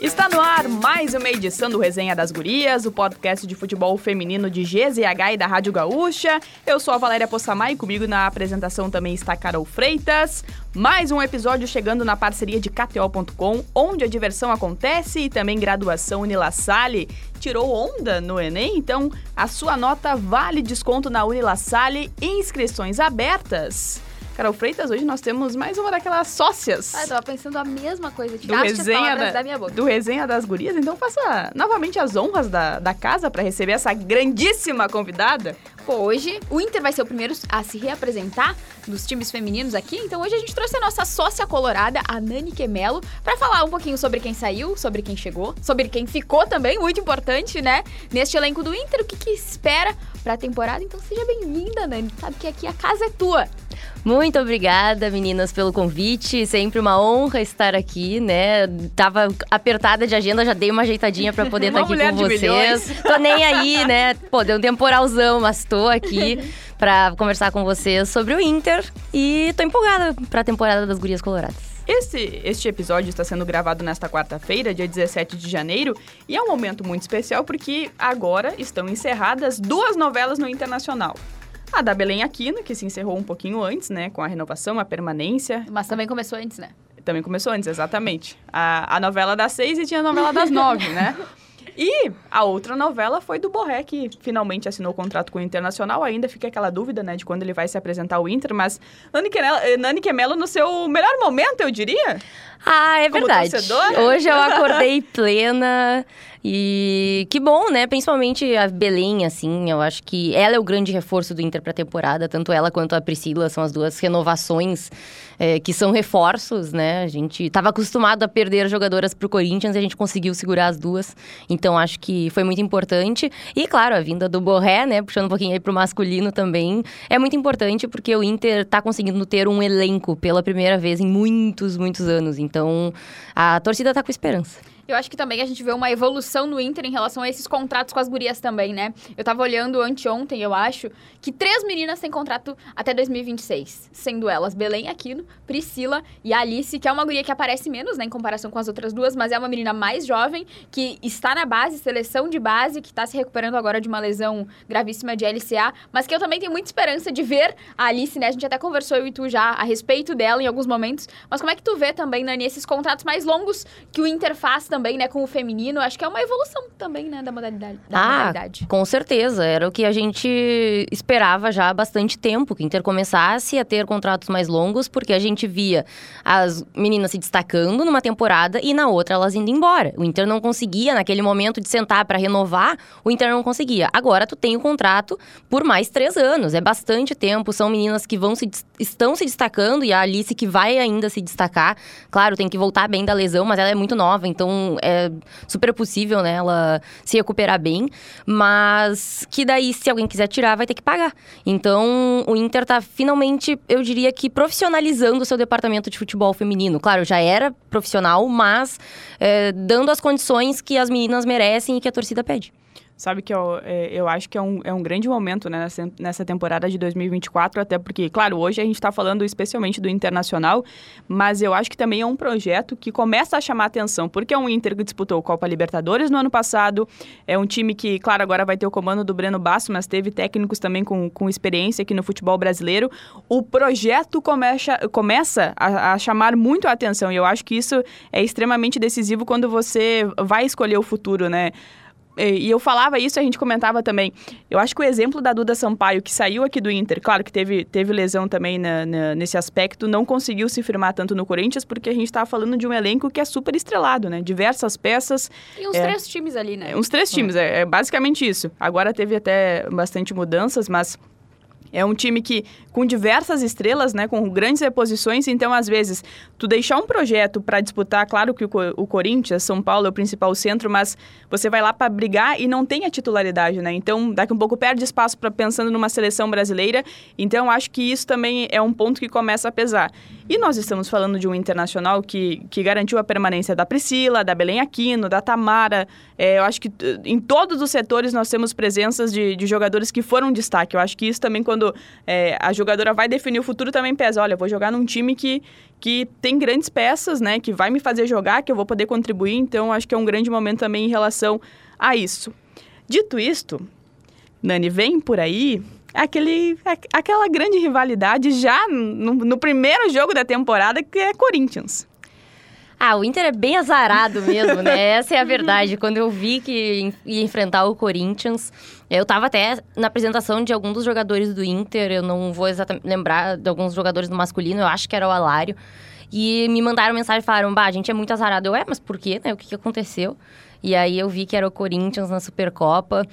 Está no ar mais uma edição do Resenha das Gurias, o podcast de futebol feminino de GZH e da Rádio Gaúcha. Eu sou a Valéria Possamay e comigo na apresentação também está Carol Freitas. Mais um episódio chegando na parceria de KTO.com, onde a diversão acontece e também graduação Unilassalle. Tirou onda no Enem? Então a sua nota vale desconto na Unilassalle inscrições abertas. Carol Freitas, hoje nós temos mais uma daquelas sócias. Ah, eu tava pensando a mesma coisa. do resenha, da, da minha boca. do resenha das gurias, então faça novamente as honras da, da casa para receber essa grandíssima convidada. Pô, hoje o Inter vai ser o primeiro a se reapresentar dos times femininos aqui, então hoje a gente trouxe a nossa sócia colorada, a Nani Quemelo, pra falar um pouquinho sobre quem saiu, sobre quem chegou, sobre quem ficou também, muito importante, né? Neste elenco do Inter, o que, que espera pra temporada. Então seja bem-vinda, Nani. Sabe que aqui a casa é tua. Muito obrigada, meninas, pelo convite. Sempre uma honra estar aqui, né? Tava apertada de agenda, já dei uma ajeitadinha pra poder estar Uma aqui com vocês. milhões. Tô nem aí, né? Pô, deu um temporalzão, mas tô aqui pra conversar com vocês sobre o Inter e tô empolgada pra temporada das Gurias Coloradas. Esse, este episódio está sendo gravado nesta quarta-feira, dia 17 de janeiro, e é um momento muito especial porque agora estão encerradas duas novelas no Internacional. A da Belém Aquino, que se encerrou um pouquinho antes, né, com a renovação, a permanência. Mas também começou antes, né? Também começou antes, exatamente. A, a novela das seis e tinha a novela das nove, né? E a outra novela foi do Borré, que finalmente assinou o contrato com o Internacional. Ainda fica aquela dúvida, né, de quando ele vai se apresentar ao Inter, mas Nani Quemelo, Nani Quemelo no seu melhor momento, eu diria. Ah, é Como verdade. Hoje eu acordei plena e que bom, né? Principalmente a Belém, assim, eu acho que ela é o grande reforço do Inter pra temporada, tanto ela quanto a Priscila são as duas renovações é, que são reforços, né? A gente tava acostumado a perder jogadoras pro Corinthians e a gente conseguiu segurar as duas, então acho que foi muito importante. E claro, a vinda do Borré, né? Puxando um pouquinho aí pro masculino também, é muito importante porque o Inter tá conseguindo ter um elenco pela primeira vez em muitos, muitos anos. Então, a torcida tá com esperança. Eu acho que também a gente vê uma evolução no Inter em relação a esses contratos com as gurias também, né? Eu tava olhando anteontem, eu acho, que três meninas têm contrato até 2026. Sendo elas Belém Aquino, Priscila e Alice, que é uma guria que aparece menos, né, em comparação com as outras duas, mas é uma menina mais jovem, que está na base, seleção de base, que tá se recuperando agora de uma lesão gravíssima de LCA, mas que eu também tenho muita esperança de ver a Alice, né? A gente até conversou eu e tu já a respeito dela em alguns momentos, mas como é que tu vê também, Nani, esses contratos mais longos que o Inter faz também, né, com o feminino? Acho que é uma evolução também, né, da modalidade. Da Ah, modalidade. Com certeza, era o que a gente esperava já há bastante tempo, que o Inter começasse a ter contratos mais longos, porque a gente via as meninas se destacando numa temporada e na outra elas indo embora. O Inter não conseguia, naquele momento de sentar para renovar, o Inter não conseguia. Agora tu tem o contrato por mais três anos, é bastante tempo, são meninas que vão se, estão se destacando e a Alice que vai ainda se destacar. Claro, tem que voltar bem da lesão, mas ela é muito nova, então é super possível, né, ela se recuperar bem, mas que daí, se alguém quiser tirar, vai ter que pagar. Então, o Inter tá finalmente, eu diria que profissionalizando o seu departamento de futebol feminino. Claro, já era profissional, mas é, dando as condições que as meninas merecem e que a torcida pede. Sabe que eu, é, eu acho que é um, é um grande momento né, nessa, nessa temporada de 2024, até porque, claro, hoje a gente está falando especialmente do Internacional, mas eu acho que também é um projeto que começa a chamar atenção, porque é um Inter que disputou Copa Libertadores no ano passado, é um time que, claro, agora vai ter o comando do Breno Basso, mas teve técnicos também com, com experiência aqui no futebol brasileiro. O projeto começa, começa a, a chamar muito a atenção, e eu acho que isso é extremamente decisivo quando você vai escolher o futuro, né? E e eu falava isso, a gente comentava também. Eu acho que o exemplo da Duda Sampaio, que saiu aqui do Inter, claro que teve, teve lesão também na- na- nesse aspecto, não conseguiu se firmar tanto no Corinthians, porque a gente estava falando de um elenco que é super estrelado, né? Diversas peças, E uns É. três times ali, né? é, uns três times, é, é basicamente isso. Agora teve até bastante mudanças, mas é um time que com diversas estrelas, né, com grandes reposições, então às vezes tu deixar um projeto para disputar, claro que o, o Corinthians, São Paulo é o principal centro, mas você vai lá para brigar e não tem a titularidade, né? Então daqui um pouco perde espaço para pensando numa seleção brasileira. Então acho que isso também é um ponto que começa a pesar. E nós estamos falando de um internacional que, que garantiu a permanência da Priscila, da Belém Aquino, da Tamara. É, eu acho que t- em todos os setores nós temos presenças de, de jogadores que foram destaque. Eu acho que isso também, quando quando é, a jogadora vai definir o futuro, também pesa. Olha, vou jogar num time que, que tem grandes peças, né? Que vai me fazer jogar, que eu vou poder contribuir. Então, acho que é um grande momento também em relação a isso. Dito isto, Nani, vem por aí aquele, aquela grande rivalidade já no, no primeiro jogo da temporada, que é Corinthians. Ah, o Inter é bem azarado mesmo, né? Essa é a verdade. Quando eu vi que ia enfrentar o Corinthians, eu tava até na apresentação de algum dos jogadores do Inter, eu não vou exatamente lembrar de alguns jogadores do masculino, eu acho que era o Alário. E me mandaram mensagem e falaram: Bah, a gente é muito azarado. Eu, é, mas por quê, né? O que, que aconteceu? E aí eu vi que era o Corinthians na Supercopa.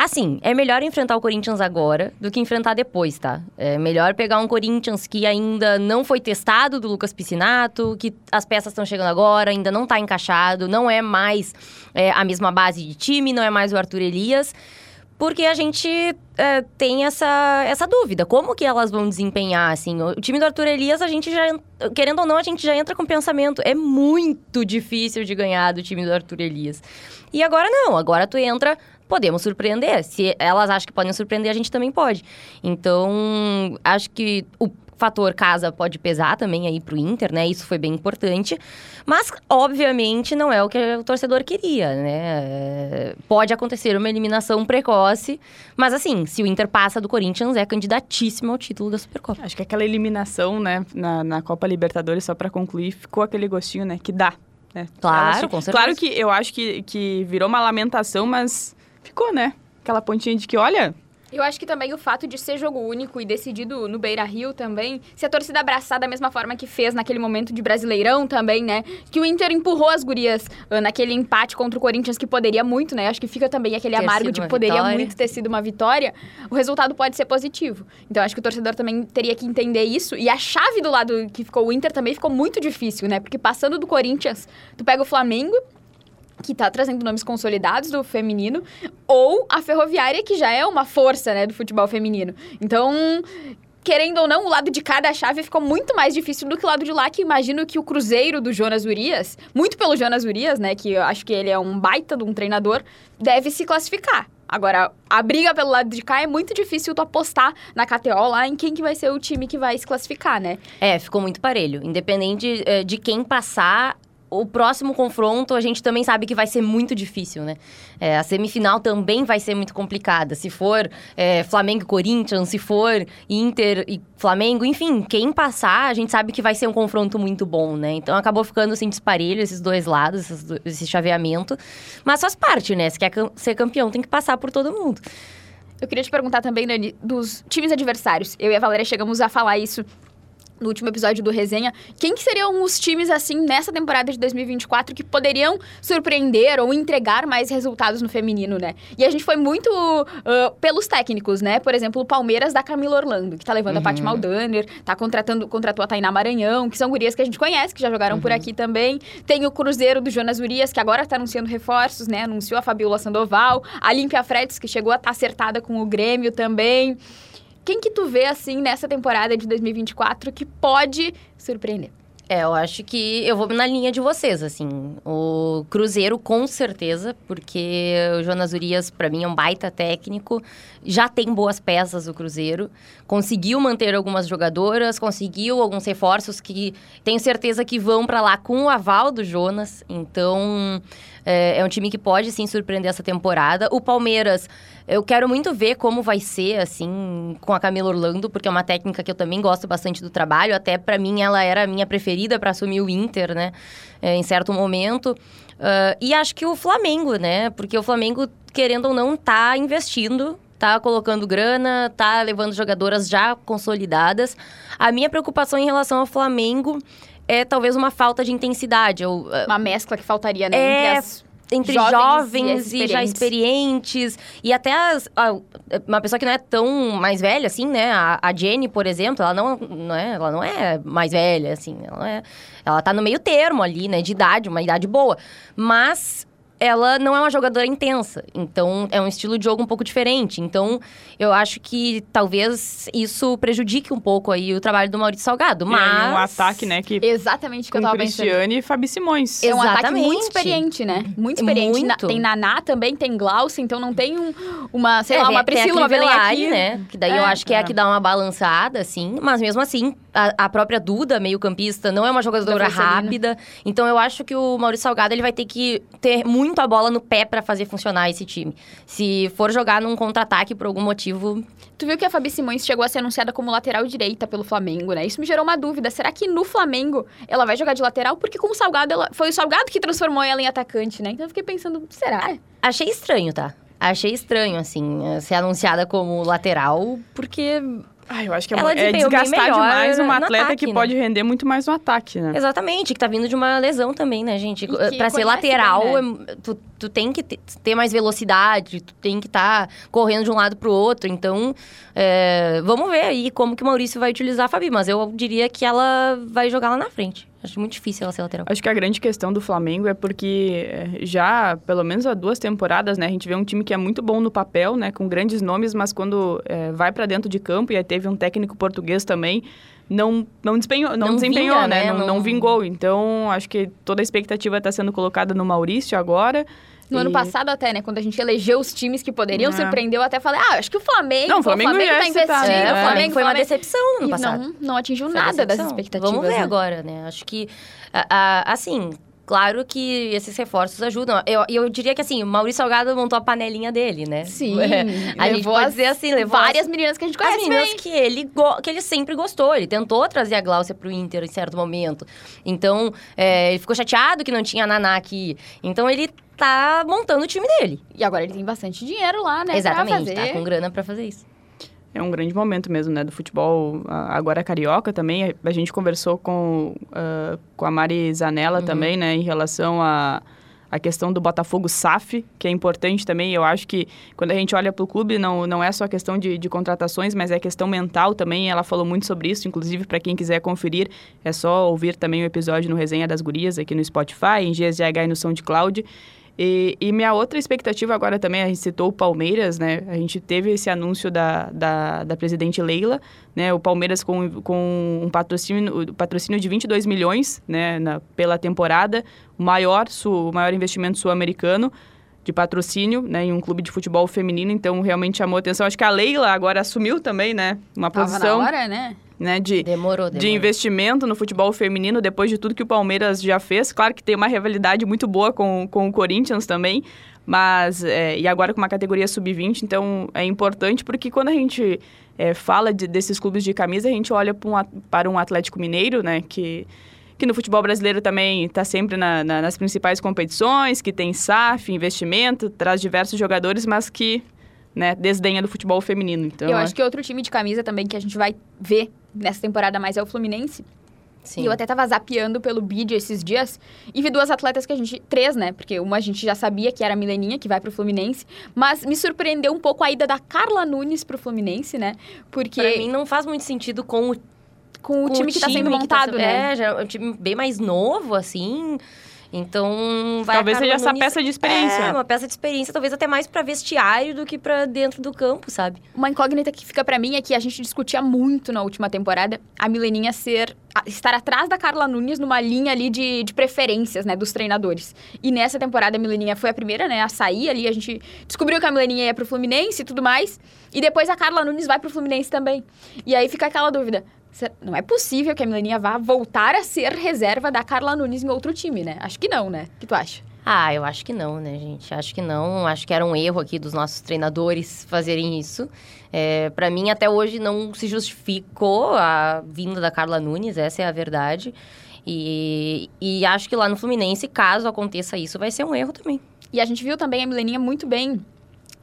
Assim, é melhor enfrentar o Corinthians agora do que enfrentar depois, tá? É melhor pegar um Corinthians que ainda não foi testado do Lucas Piscinato, que as peças estão chegando agora, ainda não tá encaixado, não é mais é, a mesma base de time, não é mais o Arthur Elias porque a gente é, tem essa, essa dúvida. Como que elas vão desempenhar, assim? O time do Arthur Elias, a gente já... Querendo ou não, a gente já entra com pensamento. É muito difícil de ganhar do time do Arthur Elias. E agora não. Agora tu entra podemos surpreender. Se elas acham que podem surpreender, a gente também pode. Então, acho que o fator casa pode pesar também aí pro Inter, né? Isso foi bem importante. Mas, obviamente, não é o que o torcedor queria, né? Pode acontecer uma eliminação precoce, mas assim, se o Inter passa do Corinthians, é candidatíssimo ao título da Supercopa. Acho que aquela eliminação, né, na, na Copa Libertadores, só para concluir, ficou aquele gostinho, né, que dá. Né? Claro, com certeza. Claro que eu acho que, que virou uma lamentação, mas ficou, né? Aquela pontinha de que, olha, eu acho que também o fato de ser jogo único e decidido no Beira Rio também, se a torcida abraçar da mesma forma que fez naquele momento de Brasileirão também, né? Que o Inter empurrou as gurias uh, naquele empate contra o Corinthians, que poderia muito, né? Acho que fica também aquele ter amargo de que poderia vitória. muito ter sido uma vitória. O resultado pode ser positivo. Então acho que o torcedor também teria que entender isso. E a chave do lado que ficou o Inter também ficou muito difícil, né? Porque passando do Corinthians, tu pega o Flamengo, que está trazendo nomes consolidados do feminino, ou a Ferroviária, que já é uma força, né, do futebol feminino. Então, querendo ou não, o lado de cada chave ficou muito mais difícil do que o lado de lá, que imagino que o Cruzeiro do Jonas Urias, muito pelo Jonas Urias, né, que eu acho que ele é um baita de um treinador, deve se classificar. Agora, a briga pelo lado de cá é muito difícil tu apostar na KTO lá em quem que vai ser o time que vai se classificar, né? É, ficou muito parelho. Independente eh, de quem passar, o próximo confronto a gente também sabe que vai ser muito difícil, né? É, a semifinal também vai ser muito complicada. Se for é, Flamengo e Corinthians, se for Inter e Flamengo, enfim, quem passar, a gente sabe que vai ser um confronto muito bom, né? Então acabou ficando assim disparelho esses dois lados, esse chaveamento. Mas faz parte, né? Se quer ser campeão, tem que passar por todo mundo. Eu queria te perguntar também, Dani, dos times adversários. Eu e a Valéria chegamos a falar isso no último episódio do Resenha, quem que seriam os times, assim, nessa temporada de 2024 que poderiam surpreender ou entregar mais resultados no feminino, né? E a gente foi muito uh, pelos técnicos, né? Por exemplo, o Palmeiras da Camila Orlando, que tá levando uhum. a Paty Maldaner, tá contratando, contratou a Tainá Maranhão, que são gurias que a gente conhece, que já jogaram uhum. por aqui também. Tem o Cruzeiro do Jonas Urias, que agora tá anunciando reforços, né? Anunciou a Fabiola Sandoval, a Límpia Fretes, que chegou a estar tá acertada com o Grêmio também. Quem que tu vê, assim, nessa temporada de 2024 que pode surpreender? É, eu acho que eu vou na linha de vocês, assim. O Cruzeiro, com certeza, porque o Jonas Urias, para mim, é um baita técnico. Já tem boas peças o Cruzeiro. Conseguiu manter algumas jogadoras, conseguiu alguns reforços que tenho certeza que vão para lá com o aval do Jonas. Então, é, é um time que pode, sim, surpreender essa temporada. O Palmeiras eu quero muito ver como vai ser, assim, com a Camila Orlando, porque é uma técnica que eu também gosto bastante do trabalho. Até para mim, ela era a minha preferida para assumir o Inter, né? É, em certo momento. Uh, e acho que o Flamengo, né? Porque o Flamengo, querendo ou não, tá investindo tá colocando grana, tá levando jogadoras já consolidadas. A minha preocupação em relação ao Flamengo é talvez uma falta de intensidade. Ou, uma mescla que faltaria, né? É, entre as entre jovens, jovens e, e, já experientes. E até as, uma pessoa que não é tão mais velha, assim, né? A, a Jenny, por exemplo, ela não, não, é, ela não é mais velha, assim. Ela, é, ela tá no meio termo ali, né? De idade, uma idade boa. Mas ela não é uma jogadora intensa. Então, é um estilo de jogo um pouco diferente. Então, eu acho que talvez isso prejudique um pouco aí o trabalho do Maurício Salgado. E Mas. aí um ataque, né, que Exatamente o que eu com tava pensando. Cristiane e Fabi Simões. É um ataque Exatamente. muito experiente, né? Muito experiente. Muito. Na- tem Naná também, tem Glaucia, então não tem um- uma, sei É, lá, uma Priscila, uma Belém Crivellari, aqui. né? Que daí eu É. acho que é a É. que dá uma balançada, assim. Mas mesmo assim, a, a própria Duda, meio-campista, não é uma jogadora rápida. Então eu acho que o Maurício Salgado ele vai ter que ter muito a bola no pé pra fazer funcionar esse time. Se for jogar num contra-ataque por algum motivo. Tu viu que a Fabi Simões chegou a ser anunciada como lateral direita pelo Flamengo, né? Isso me gerou uma dúvida. Será que no Flamengo ela vai jogar de lateral? Porque com o Salgado, ela... foi o Salgado que transformou ela em atacante, né? Então eu fiquei pensando, será? Achei estranho, tá? Achei estranho, assim, eh, ser anunciada como lateral, porque. Ah, eu acho que é, Ela é desgastar demais uma atleta ataque, que né? pode render muito mais no ataque, né? Exatamente, que tá vindo de uma lesão também, né, gente? que Pra ser lateral, bem, é- tu, tu tem que ter, mais velocidade, tu tem que estar correndo de um lado pro outro. Então, é, vamos ver aí como que o Maurício vai utilizar a Fabi. Mas eu diria que ela vai jogar lá na frente. Acho muito difícil ela ser lateral. Acho que a grande questão do Flamengo é porque eh, já, pelo menos há duas temporadas, né, a gente vê um time que é muito bom no papel, né, com grandes nomes, mas quando eh, vai pra dentro de campo, e aí teve um técnico português também, não, não, desempenhou, não, Não desempenhou, vinga, né, né? Não, Não- não vingou. Então, acho que toda a expectativa está sendo colocada no Maurício agora. No ano E- passado até, né? Quando a gente elegeu os times que poderiam É. surpreender, eu até falei, ah, acho que o Flamengo, Não, o Flamengo o Flamengo tá investindo, né? o É, Flamengo foi uma Flamengo- decepção no ano passado. não, não atingiu Foi nada das expectativas. Vamos ver né? agora, né? Acho que, a- a- assim, claro que esses reforços ajudam. Eu, eu diria que, assim, o Maurício Salgado montou a panelinha dele, né? Sim, É, a gente pode as dizer assim, levou várias as- meninas que a gente As conhece meninas bem. que ele, go- que ele sempre gostou. Ele tentou trazer a Gláucia pro Inter em certo momento. Então, é, ele ficou chateado que não tinha a Naná aqui. Então, ele tá montando o time dele. E agora ele tem bastante dinheiro lá, né? Exatamente, pra tá com grana pra fazer isso. É um grande momento mesmo, né, do futebol, agora carioca também. A gente conversou com, ah, com a Mari Zanella também, né, em relação a, a questão do Botafogo SAF, que é importante também. Eu acho que quando a gente olha para o clube, não, não é só questão de, de contratações, mas é questão mental também. Ela falou muito sobre isso, inclusive para quem quiser conferir, é só ouvir também o episódio no Resenha das Gurias aqui no Spotify, em GSGH e no SoundCloud. E, e minha outra expectativa agora também, a gente citou o Palmeiras, né? A gente teve esse anúncio da, da, da presidente Leila, né? O Palmeiras com, com um patrocínio, patrocínio de 22 milhões, né? Na, pela temporada, o maior, sul, o maior investimento sul-americano de patrocínio, né? Em um clube de futebol feminino, então realmente chamou atenção. Acho que a Leila agora assumiu também, né? Uma Tava posição, na hora, né? Né? De, Demorou, de demorou. investimento no futebol feminino, depois de tudo que o Palmeiras já fez. Claro que tem uma rivalidade muito boa com, com o Corinthians também, mas... é, e agora com uma categoria sub-20, então é importante porque quando a gente é, fala de- desses clubes de camisa, a gente olha pra um para um Atlético Mineiro, né, que... Que no futebol brasileiro também está sempre na- na- nas principais competições, que tem SAF, investimento, traz diversos jogadores, mas que né, desdenha do futebol feminino. Então, eu é- acho que outro time de camisa também que a gente vai ver nessa temporada mais é o Fluminense. Sim. E eu até tava zapeando pelo bid esses dias e vi duas atletas que a gente. Três, né? Porque uma a gente já sabia que era a Mileninha, que vai pro Fluminense. Mas me surpreendeu um pouco a ida da Carla Nunes pro Fluminense, né? Porque Pra mim não faz muito sentido com o, com o com time que tá sendo que montado, sendo- né? É, já é um time bem mais novo, assim. Então, vai talvez seja essa peça de experiência. É, uma peça de experiência, talvez até mais pra vestiário do que pra dentro do campo, sabe? Uma incógnita que fica pra mim é que a gente discutia muito na última temporada a Mileninha ser estar atrás da Carla Nunes numa linha ali de, de preferências, né, dos treinadores. E nessa temporada a Mileninha foi a primeira, né, a sair ali, a gente descobriu que a Mileninha ia pro Fluminense e tudo mais, e depois a Carla Nunes vai pro Fluminense também. E aí fica aquela dúvida, não é possível que a Mileninha vá voltar a ser reserva da Carla Nunes em outro time, né? Acho que não, né? O que tu acha? Ah, eu acho que não, né, gente? Acho que não. Acho que era um erro aqui dos nossos treinadores fazerem isso. É, para mim, até hoje, não se justificou a vinda da Carla Nunes, essa é a verdade. E, e acho que lá no Fluminense, caso aconteça isso, vai ser um erro também. E a gente viu também a Mileninha muito bem.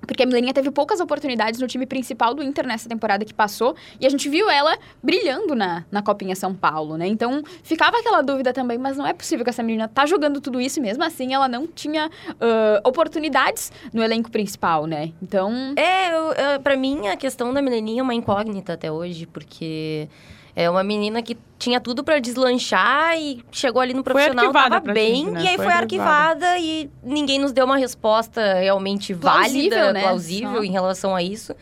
Porque a Mileninha teve poucas oportunidades no time principal do Inter nessa temporada que passou. E a gente viu ela brilhando na, na Copinha São Paulo, né? Então, ficava aquela dúvida também. Mas não é possível que essa menina tá jogando tudo isso mesmo assim ela não tinha ah, oportunidades no elenco principal, né? Então, É, eu, eu, pra mim, a questão da Mileninha é uma incógnita até hoje, porque É uma menina que tinha tudo para deslanchar e chegou ali no profissional, tava bem, gente, né? e aí Foi foi, arquivada. arquivada e ninguém nos deu uma resposta realmente Plausível, válida, né? plausível Só. em relação a isso.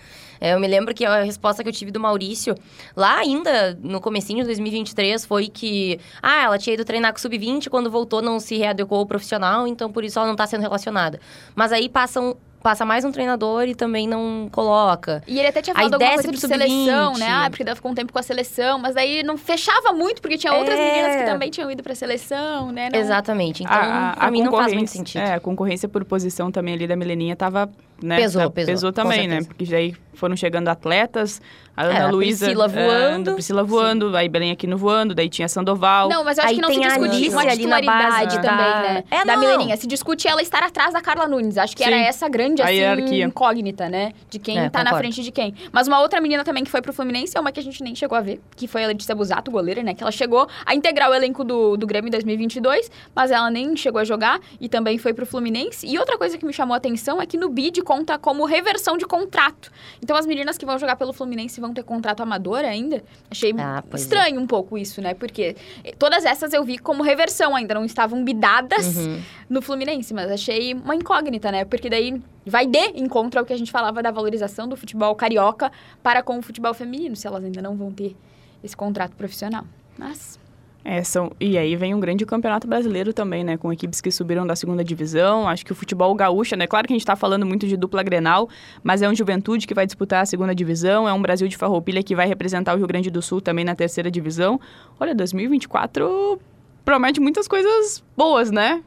É, eu me lembro que a resposta que eu tive do Maurício, lá ainda no comecinho de 2023, foi que... Ah, ela tinha ido treinar com o Sub-20, quando voltou não se readequou ao profissional, então por isso ela não tá sendo relacionada. Mas aí passam... Passa mais um treinador e também não coloca. E ele até tinha Aí falado alguma desce coisa de pro sub-20. seleção, né? Ah, porque ela ficou um tempo com a seleção, mas daí não fechava muito, porque tinha outras É. meninas que também tinham ido pra seleção, né? Não- Exatamente. Então, A- a- pra a mim não faz muito concorrência- sentido. É, a concorrência por posição também ali da Meleninha tava, né? Pesou, tá- pesou, com também, né? Porque daí foram chegando atletas, a É, Ana a Luísa... Priscila é, voando. a Priscila voando, aí Belém aqui no voando, daí tinha Sandoval. Não, mas eu acho Aí que não se tem a discute uma ali na titularidade base também, da- né? É, da. Mileninha. Se discute ela estar atrás da Carla Nunes. Acho que era Sim. essa grande, assim, hierarquia. incógnita, né? De quem É, tá na concordo. frente de quem. Mas uma outra menina também que foi pro Fluminense é uma que a gente nem chegou a ver, que foi a Letícia Busato, goleira, né? Que ela chegou a integrar o elenco do, do Grêmio em 2022, mas ela nem chegou a jogar e também foi pro Fluminense. E outra coisa que me chamou a atenção é que no BID conta como reversão de contrato. Então as meninas que vão jogar pelo Fluminense vão ter contrato amador ainda. Achei Ah, é. estranho um pouco isso, né? Porque todas essas eu vi como reversão, ainda não estavam bidadas Uhum. no Fluminense, mas achei uma incógnita, né? Porque daí vai de encontro ao que a gente falava da valorização do futebol carioca para com o futebol feminino, se elas ainda não vão ter esse contrato profissional. Mas É, são, e aí vem um grande campeonato brasileiro também, né? Com equipes que subiram da segunda divisão. Acho que o futebol gaúcho, né? Claro que a gente tá falando muito de dupla Grenal, mas é um Juventude que vai disputar a segunda divisão, é um Brasil de Farroupilha que vai representar o Rio Grande do Sul também na terceira divisão. Olha, 2024 promete muitas coisas boas, né?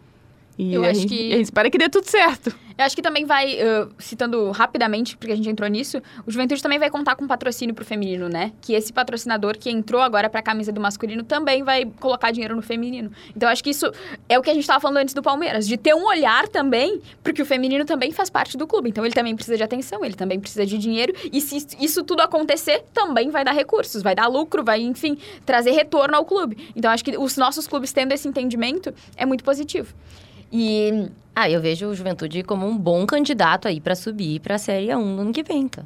E Eu a, acho gente, que- a gente espera que dê tudo certo. Eu acho que também vai, ãh, citando rapidamente, porque a gente entrou nisso, o Juventude também vai contar com patrocínio pro feminino, né? Que esse patrocinador que entrou agora pra camisa do masculino também vai colocar dinheiro no feminino. Então acho que isso é o que a gente tava falando antes do Palmeiras, de ter um olhar também, porque o feminino também faz parte do clube. Então ele também precisa de atenção, ele também precisa de dinheiro, e se isso tudo acontecer, também vai dar recursos, vai dar lucro, vai, enfim, trazer retorno ao clube. Então acho que os nossos clubes tendo esse entendimento é muito positivo. E Ah, eu vejo o Juventude como um bom candidato aí pra subir pra Série A1 no ano que vem, tá?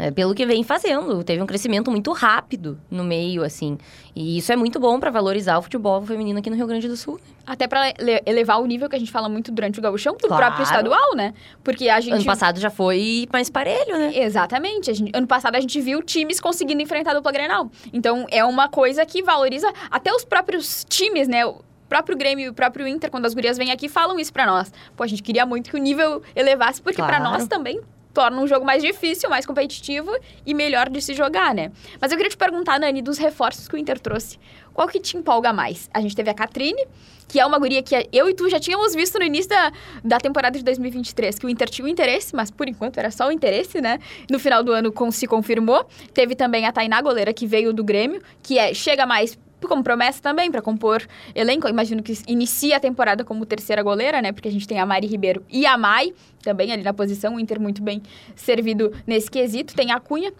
É, pelo que vem fazendo, teve um crescimento muito rápido no meio, assim. E isso é muito bom pra valorizar o futebol feminino aqui no Rio Grande do Sul. Até pra le- elevar o nível que a gente fala muito durante o gauchão do Claro. próprio estadual, né? Porque a gente... Ano passado já foi mais parelho, né? Exatamente. A gente- ano passado a gente viu times conseguindo enfrentar a dupla Grenal. Então é uma coisa que valoriza até os próprios times, né? O próprio Grêmio e o próprio Inter, quando as gurias vêm aqui, falam isso pra nós. Pô, a gente queria muito que o nível elevasse, porque pra Claro. nós também torna um jogo mais difícil, mais competitivo e melhor de se jogar, né? Mas eu queria te perguntar, Nani, dos reforços que o Inter trouxe. Qual que te empolga mais? A gente teve a Catrine, que é uma guria que eu e tu já tínhamos visto no início da, da temporada de 2023, que o Inter tinha um interesse, mas por enquanto era só o interesse, né? No final do ano com- se confirmou. Teve também a Tainá Goleira, que veio do Grêmio, que é chega mais como promessa também para compor elenco. Eu imagino que inicia a temporada como terceira goleira, né? Porque a gente tem a Mari Ribeiro e a Mai, também ali na posição, o Inter muito bem servido nesse quesito. Tem a Cunha,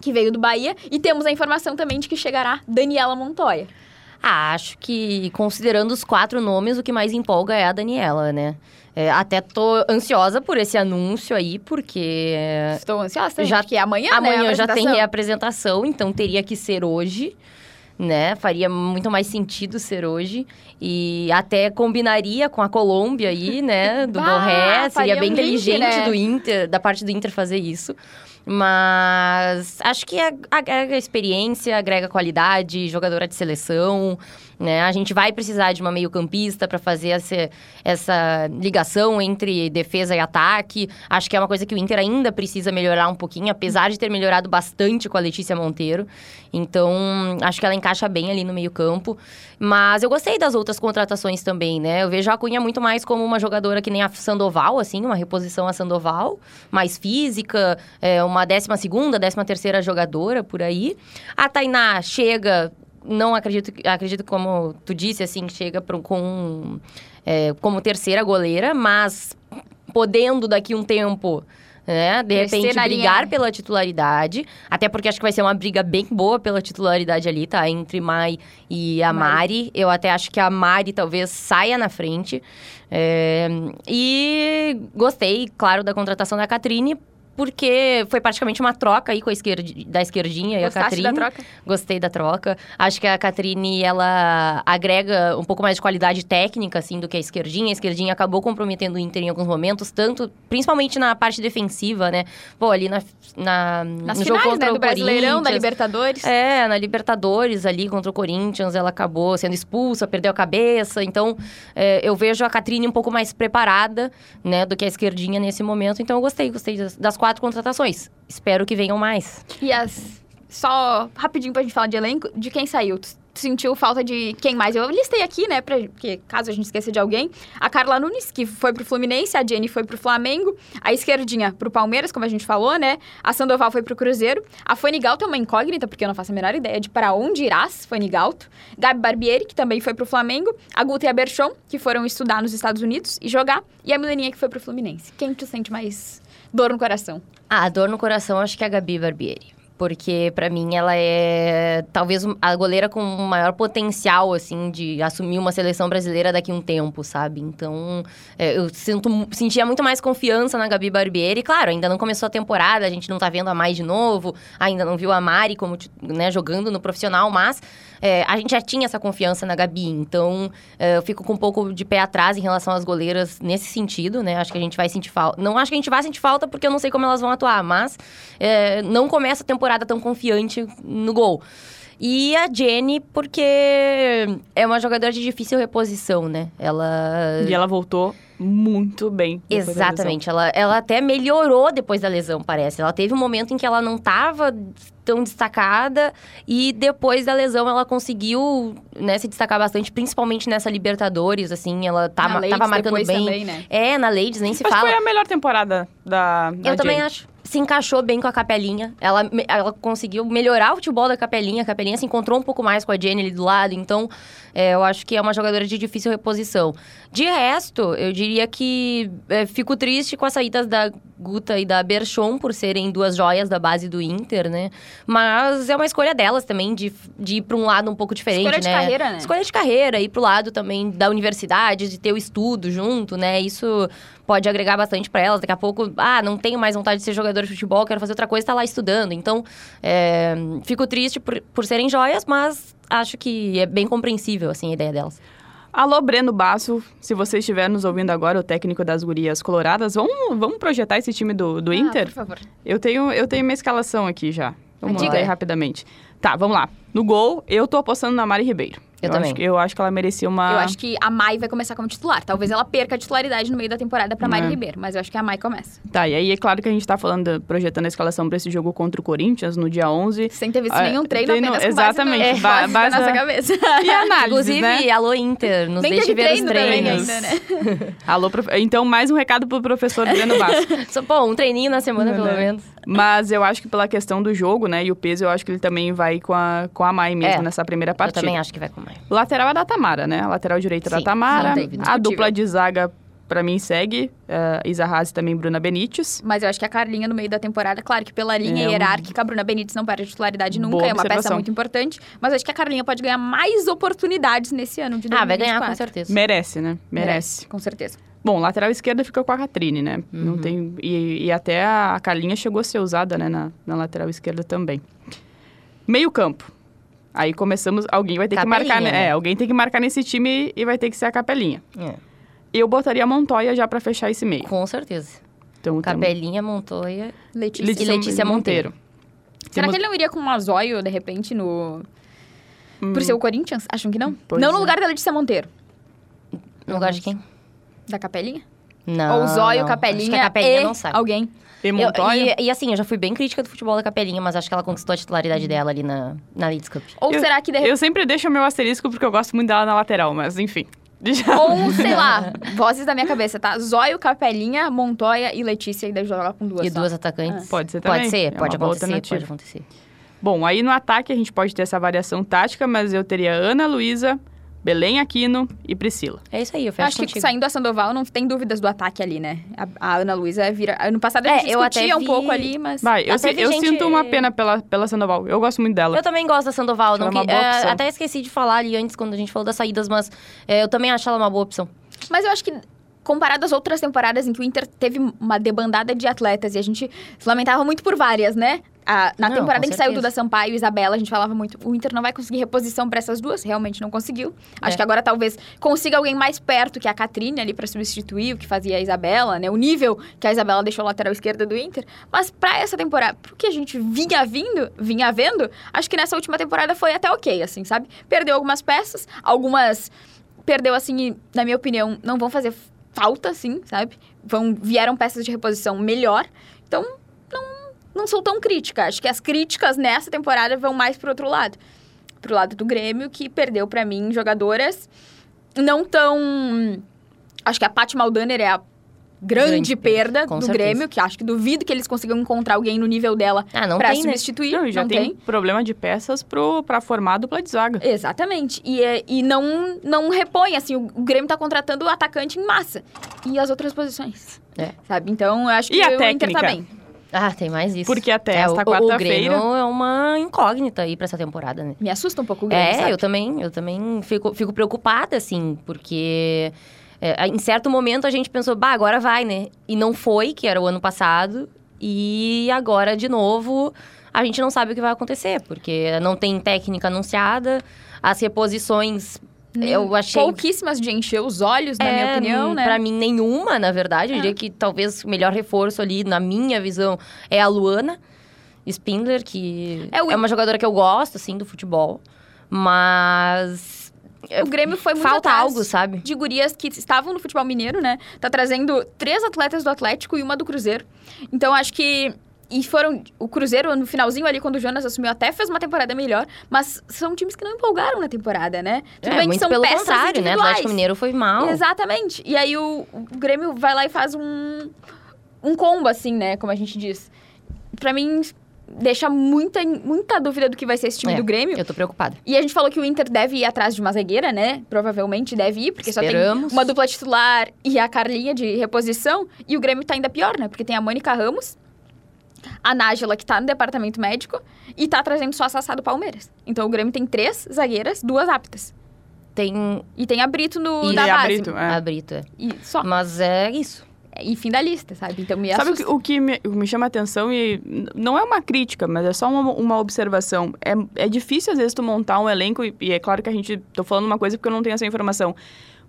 que veio do Bahia, e temos a informação também de que chegará Daniela Montoya. Ah, acho que, considerando os quatro nomes, o que mais empolga é a Daniela, né? É, até tô ansiosa por esse anúncio aí, porque Estou ansiosa Já- porque amanhã, né, amanhã a já tem apresentação. reapresentação, então teria que ser hoje, né? Faria muito mais sentido ser hoje. E até combinaria com a Colômbia aí, né? Do Bah, Borré. Seria bem um inteligente né? do Inter, da parte do Inter fazer isso. Mas acho que ag- agrega experiência, agrega qualidade, jogadora de seleção, né? A gente vai precisar de uma meio-campista para fazer essa, essa ligação entre defesa e ataque. Acho que é uma coisa que o Inter ainda precisa melhorar um pouquinho, apesar de ter melhorado bastante com a Letícia Monteiro. Então, acho que ela encaixa bem ali no meio-campo. Mas eu gostei das outras contratações também, né? Eu vejo a Cunha muito mais como uma jogadora que nem a Sandoval, assim, uma reposição a Sandoval, mais física, é, uma décima segunda, décima terceira jogadora por aí. A Tainá chega, não acredito, acredito como tu disse, assim, chega pro, com, é, como terceira goleira, mas podendo daqui um tempo... Né? De Crescer repente, brigar linha. pela titularidade. Até porque acho que vai ser uma briga bem boa pela titularidade ali, tá? Entre Mai e a Mari. Mari. Eu até acho que a Mari talvez saia na frente. É, E gostei, claro, da contratação da Catrine porque foi praticamente uma troca aí com a esquerdi, da esquerdinha e a Gostaste Catrine. da troca? Gostei da troca. Acho que a Catrine, ela agrega um pouco mais de qualidade técnica, assim, do que a esquerdinha. A esquerdinha acabou comprometendo o Inter em alguns momentos, tanto, principalmente na parte defensiva, né? Pô, ali na, na, Nas no jogo finais, contra né? o Brasileirão, da Corinthians. Libertadores. É, na Libertadores ali contra o Corinthians, ela acabou sendo expulsa, perdeu a cabeça. Então, é, eu vejo a Catrine um pouco mais preparada, né, do que a esquerdinha nesse momento. Então, eu gostei, gostei das, das quatro contratações. Espero que venham mais. E as. Só rapidinho pra gente falar de elenco, de quem saiu? Tu sentiu falta de quem mais? Eu listei aqui, né, pra, porque caso a gente esqueça de alguém. A Carla Nunes, que foi pro Fluminense, a Jenny foi pro Flamengo, a esquerdinha pro Palmeiras, como a gente falou, né? A Sandoval foi pro Cruzeiro. A Fanny Galto é uma incógnita, porque eu não faço a menor ideia de para onde irás, Fanny Galto. Gabi Barbieri, que também foi pro Flamengo. A Guta e a Berchon, que foram estudar nos Estados Unidos e jogar. E a Mileninha, que foi pro Fluminense. Quem tu sente mais dor no coração? Ah, dor no coração, acho que é a Gabi Barbieri. Porque, pra mim, ela é talvez a goleira com maior potencial, assim, de assumir uma seleção brasileira daqui a um tempo, sabe? Então, é, eu sinto, sentia muito mais confiança na Gabi Barbieri. Claro, ainda não começou a temporada, a gente não tá vendo a mais de novo, ainda não viu a Mari como, né, jogando no profissional, mas é, a gente já tinha essa confiança na Gabi. Então, é, eu fico com um pouco de pé atrás em relação às goleiras nesse sentido, né? Acho que a gente vai sentir falta. Não acho que a gente vai sentir falta porque eu não sei como elas vão atuar, mas é, não começa a temporada tão confiante no gol. E a Jenny, porque é uma jogadora de difícil reposição, né? Ela. E ela voltou muito bem. Exatamente. Ela, ela até melhorou depois da lesão, parece. Ela teve um momento em que ela não estava tão destacada e depois da lesão ela conseguiu né, se destacar bastante, principalmente nessa Libertadores, assim, ela tá, ma- tava marcando bem. também, né? É, na Ladies nem se que fala. foi a melhor temporada da, da Eu também acho. Se encaixou bem com a Capelinha. Ela, ela conseguiu melhorar o futebol da Capelinha. A Capelinha se encontrou um pouco mais com a Jenny ali do lado. Então, é, eu acho que é uma jogadora de difícil reposição. De resto, eu diria que é, fico triste com as saídas da Guta e da Berchon por serem duas joias da base do Inter, né? Mas é uma escolha delas também de, de ir para um lado um pouco diferente, Escolha de né? carreira, né? Escolha de carreira, ir pro lado também da universidade, de ter o estudo junto, né? Isso pode agregar bastante para elas. Daqui a pouco, ah, não tenho mais vontade de ser jogador de futebol, quero fazer outra coisa, tá lá estudando. Então, é, fico triste por, por serem joias, mas acho que é bem compreensível, assim, a ideia delas. Alô, Breno Basso, se você estiver nos ouvindo agora, o técnico das gurias coloradas, vamos, vamos projetar esse time do, do Ah, Inter? por favor. Eu tenho, eu tenho minha escalação aqui já. Vamos Diga lá aí. rapidamente. Tá, vamos lá. No gol, eu tô apostando na Mari Ribeiro. Eu também. Acho, que- eu acho que ela merecia uma... Eu acho que a Mai vai começar como titular. Talvez ela perca a titularidade no meio da temporada pra Mari É. Ribeiro, mas eu acho que a Mai começa. Tá, e aí é claro que a gente tá falando, projetando a escalação pra esse jogo contra o Corinthians no dia 11. Sem ter visto Ah, nenhum treino, treino- apenas com exatamente, base, ba- na, base base da nossa cabeça. E análise, Inclusive, né? alô Inter, nos Nem deixe ver os treinos. ainda, né? Alô, prof... Então, mais um recado pro professor Breno Basso. Só, pô, um treininho na semana, Não, pelo né? menos. Mas eu acho que pela questão do jogo, né, e o peso, eu acho que ele também vai com a, com a Mai mesmo É, nessa primeira Eu partida. também acho que vai com mais. Lateral é da Tamara, né? A lateral direita é da Sim, Tamara. não tem A dupla de zaga, pra mim, segue. Uh, Isa Haas e também Bruna Benítez. Mas eu acho que a Carlinha no meio da temporada, claro que pela linha É, um- hierárquica, a Bruna Benítez não perde titularidade nunca, Boa é uma peça muito importante. Mas eu acho que a Carlinha pode ganhar mais oportunidades nesse ano de 2024. Ah, vai ganhar com certeza. Merece, né? Merece. Com certeza. Bom, lateral esquerda fica com a Catrine, né? Uhum. Não tem... E, e até a Carlinha chegou a ser usada, né? Na, na lateral esquerda também. Meio campo. Aí começamos... Alguém vai ter que Capelinha, marcar... né? né? É, alguém tem que marcar nesse time e vai ter que ser a Capelinha. É, Eu botaria a Montoya já pra fechar esse meio. com certeza. Então, temos Capelinha, Montoya. Letícia. E Letícia Monteiro. Será Temos- que ele não iria com um Azóio, de repente, no... Hum, Por ser o Corinthians? Acham que não? Pois não no é. lugar da Letícia Monteiro. No lugar de quem? Da Capelinha? Não. Ou Zóio, não. Capelinha, Acho que a Capelinha e não sabe. alguém. E Eu- Montoya? e, e assim, eu já fui bem crítica do futebol da Capelinha, mas acho que ela conquistou a titularidade dela ali na, na Leeds Cup. Ou Eu- será que de. Eu sempre deixo o meu asterisco porque eu gosto muito dela na lateral, mas enfim. Já- Ou, sei lá, vozes da minha cabeça, tá? Zóio, Capelinha, Montoya e Letícia, e daí jogar com duas E só. duas atacantes. Pode ser também. Pode ser, É pode acontecer, pode acontecer. Bom, aí no ataque a gente pode ter essa variação tática, mas eu teria Ana Luísa, Belém Aquino e Priscila. É isso aí, eu Eu fecho acho que contigo. saindo a Sandoval, não tem dúvidas do ataque ali, né? A, a Ana Luísa vira... Ano passado a É, gente eu até discutia um vi- pouco ali, mas... Vai, eu, vi eu gente- sinto uma pena pela, pela Sandoval. Eu gosto muito dela. Eu também gosto da Sandoval. Não que- boa é, opção. até esqueci de falar ali antes, quando a gente falou das saídas, mas é, eu também acho ela uma boa opção. Mas eu acho que comparado às outras temporadas em que o Inter teve uma debandada de atletas e a gente se lamentava muito por várias, né? A- na Não, temporada em que saiu. Duda Sampaio e Isabela, a gente falava muito, o Inter não vai conseguir reposição pra essas duas, realmente não conseguiu. Acho É. que agora talvez consiga alguém mais perto que a Catrine ali pra substituir o que fazia a Isabela, né? O nível que a Isabela deixou a lateral esquerda do Inter. Mas pra essa temporada, pro que a gente vinha vindo, vinha vendo, acho que nessa última temporada foi até ok, assim, sabe? Perdeu algumas peças, algumas perdeu assim, e, na minha opinião, não vão fazer falta, assim, sabe? Vão, vieram peças de reposição melhor. Então, não, não sou tão crítica. Acho que as críticas nessa temporada vão mais pro outro lado. Pro lado do Grêmio, que perdeu pra mim jogadoras não tão. Acho que a Paty Maldaner é a grande, Grande perda, perda, do certeza. Grêmio, que acho que duvido que eles consigam encontrar alguém no nível dela Ah, não pra tem, né? substituir. Não, e já não tem, tem. problema de peças pro, pra formar a dupla de zaga. Exatamente. E, é- e não, não repõe, assim, o, o Grêmio tá contratando o atacante em massa. E as outras posições. É. Sabe? Então, eu acho que E a o Inter tá técnica? bem. Ah, tem mais isso. Porque até É, esta o- O quarta-feira- Grêmio é uma incógnita aí pra essa temporada, né? Me assusta um pouco o Grêmio, É, sabe? eu também, eu também fico, fico preocupada, assim, porque é, em certo momento a gente pensou, bah, agora vai, né? E não foi, que era o ano passado, e agora, de novo, a gente não sabe o que vai acontecer, porque não tem técnica anunciada, as reposições, eu achei... Pouquíssimas de encher os olhos, na minha É, opinião, né? Pra mim, nenhuma, na verdade. Eu É. diria que talvez o melhor reforço ali, na minha visão, é a Luana Spindler, que É, é, o- uma jogadora que eu gosto, assim, do futebol. Mas. O Grêmio foi muito Falta algo, sabe? de gurias que estavam no futebol mineiro, né? Tá trazendo três atletas do Atlético e uma do Cruzeiro. Então, acho que... E foram... O Cruzeiro, no finalzinho ali, quando o Jonas assumiu, até fez uma temporada melhor. Mas são times que não empolgaram na temporada, né? Tudo é, bem que muito são pelo peças contrário, né? individuais. Atlético Mineiro foi mal. Exatamente. E aí o, o Grêmio vai lá e faz um, um combo, assim, né? Como a gente diz. Pra mim, deixa muita, muita dúvida do que vai ser esse time É, do Grêmio. Eu tô preocupada. E a gente falou que o Inter deve ir atrás de uma zagueira, né? Provavelmente deve ir, porque só Esperamos. tem uma dupla titular e a Carlinha de reposição. E o Grêmio tá ainda pior, né? Porque tem a Mônica Ramos, a Nájila, que tá no departamento médico, e tá trazendo só a Sassá do Palmeiras. Então o Grêmio tem três zagueiras, duas aptas. Tem E tem a Brito no, E da a base. Brito, é. a Brito, é. E só. Mas é isso. E fim da lista, sabe? Então me Sabe o assusta. que, o que me, me chama a atenção e não é uma crítica, mas é só uma, uma observação. É, é difícil, às vezes, tu montar um elenco, e, e é claro que a gente... Tô falando uma coisa porque eu não tenho essa informação.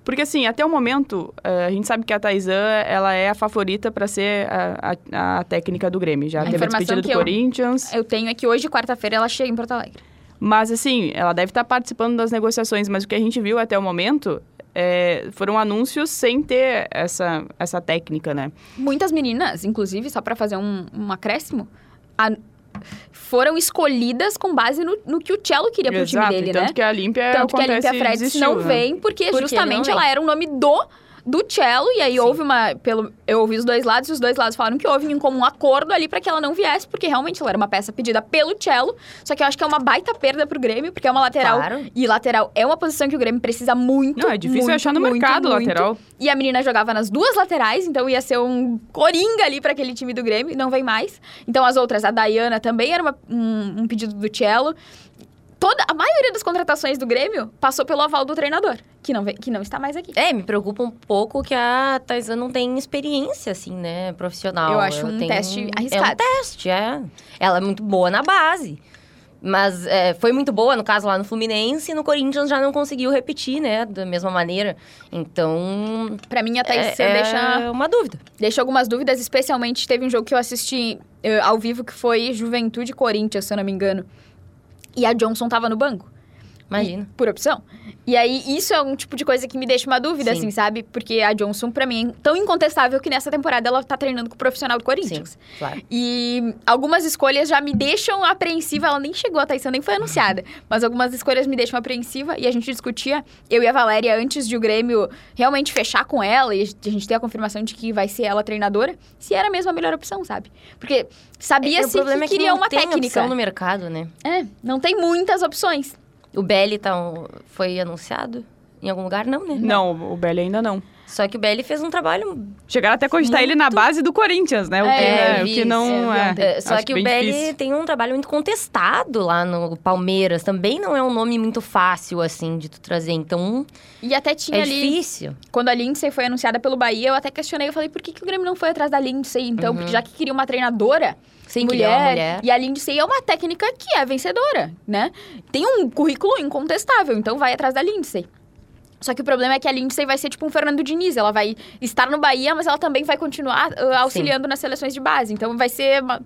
Porque, assim, até o momento, eh, a gente sabe que a Taizan, ela é a favorita para ser a, a- a técnica do Grêmio. Já A teve a despedida do eu- Corinthians. Eu tenho é que hoje, quarta-feira, ela chega em Porto Alegre. Mas, assim, ela deve estar participando das negociações, mas o que a gente viu até o momento é, foram anúncios sem ter essa, essa técnica, né? Muitas meninas, inclusive, só pra fazer um, um acréscimo, a- foram escolhidas com base no, no que o Cello queria pro Exato, time dele, tanto né? que a Olímpia Tanto que a Freds desistiu, não né? vem, porque Porque justamente ela era o nome do do cello, e aí Sim. houve uma. Pelo, eu ouvi os dois lados, e os dois lados falaram que houve em comum acordo ali pra que ela não viesse, porque realmente ela era uma peça pedida pelo cello. Só que eu acho que é uma baita perda pro Grêmio, porque é uma lateral. Claro. E lateral é uma posição que o Grêmio precisa muito. Não, é difícil muito, achar no muito, mercado muito. lateral. E a menina jogava nas duas laterais, então ia ser um coringa ali pra aquele time do Grêmio, não vem mais. Então as outras, a Dayana também era uma- um, um pedido do cello. Toda, a maioria das contratações do Grêmio passou pelo aval do treinador, que não, que não está mais aqui. É, me preocupa um pouco que a Taizan não tem experiência, assim, né, profissional. Eu acho Ela um tem- teste É arriscado. um teste, é. Ela é muito boa na base. Mas é, foi muito boa, no caso, lá no Fluminense. E no Corinthians já não conseguiu repetir, né, da mesma maneira. Então, Pra mim, a Thaís é, deixa, é uma dúvida. deixa algumas dúvidas, especialmente teve um jogo que eu assisti eh, ao vivo que foi Juventude Corinthians, se eu não me engano. E a Johnson tava no banco. Imagina. por opção. E aí, isso é um tipo de coisa que me deixa uma dúvida, Sim. assim, sabe? Porque a Johnson, pra mim, é tão incontestável que nessa temporada ela tá treinando com o profissional do Sim, Corinthians. claro. E algumas escolhas já me deixam apreensiva. Ela nem chegou, a Thaísa nem foi anunciada. Mas algumas escolhas me deixam apreensiva. E a gente discutia, eu e a Valéria, antes de o Grêmio realmente fechar com ela e a gente ter a confirmação de que vai ser ela a treinadora, se era mesmo a melhor opção, sabe? Porque o sabia-se problema que é que queria não uma tem técnica. opção no mercado, né? É, não tem muitas opções. O Belly tá, um- foi anunciado em algum lugar? Não, né? Não, o Belly ainda não. Só que o Belly fez um trabalho. Chegaram até a cogitar ele na base do Corinthians, né? O que, É, o que não é. É, só acho que o bem Belly difícil. tem um trabalho muito contestado lá no Palmeiras. Também não é um nome muito fácil, assim, de tu trazer. Então, E até tinha é ali, difícil. quando a Lindsay foi anunciada pelo Bahia, eu até questionei, eu falei, por que, que o Grêmio não foi atrás da Lindsay, então? Porque já que queria uma treinadora, Sim, ele é uma mulher, mulher. e a Lindsay é uma técnica que é vencedora, né? Tem um currículo incontestável, então vai atrás da Lindsay. Só que o problema é que a Lindsay vai ser tipo um Fernando Diniz. Ela vai estar no Bahia, mas ela também vai continuar ah, auxiliando nas seleções de base. Então vai ser uma,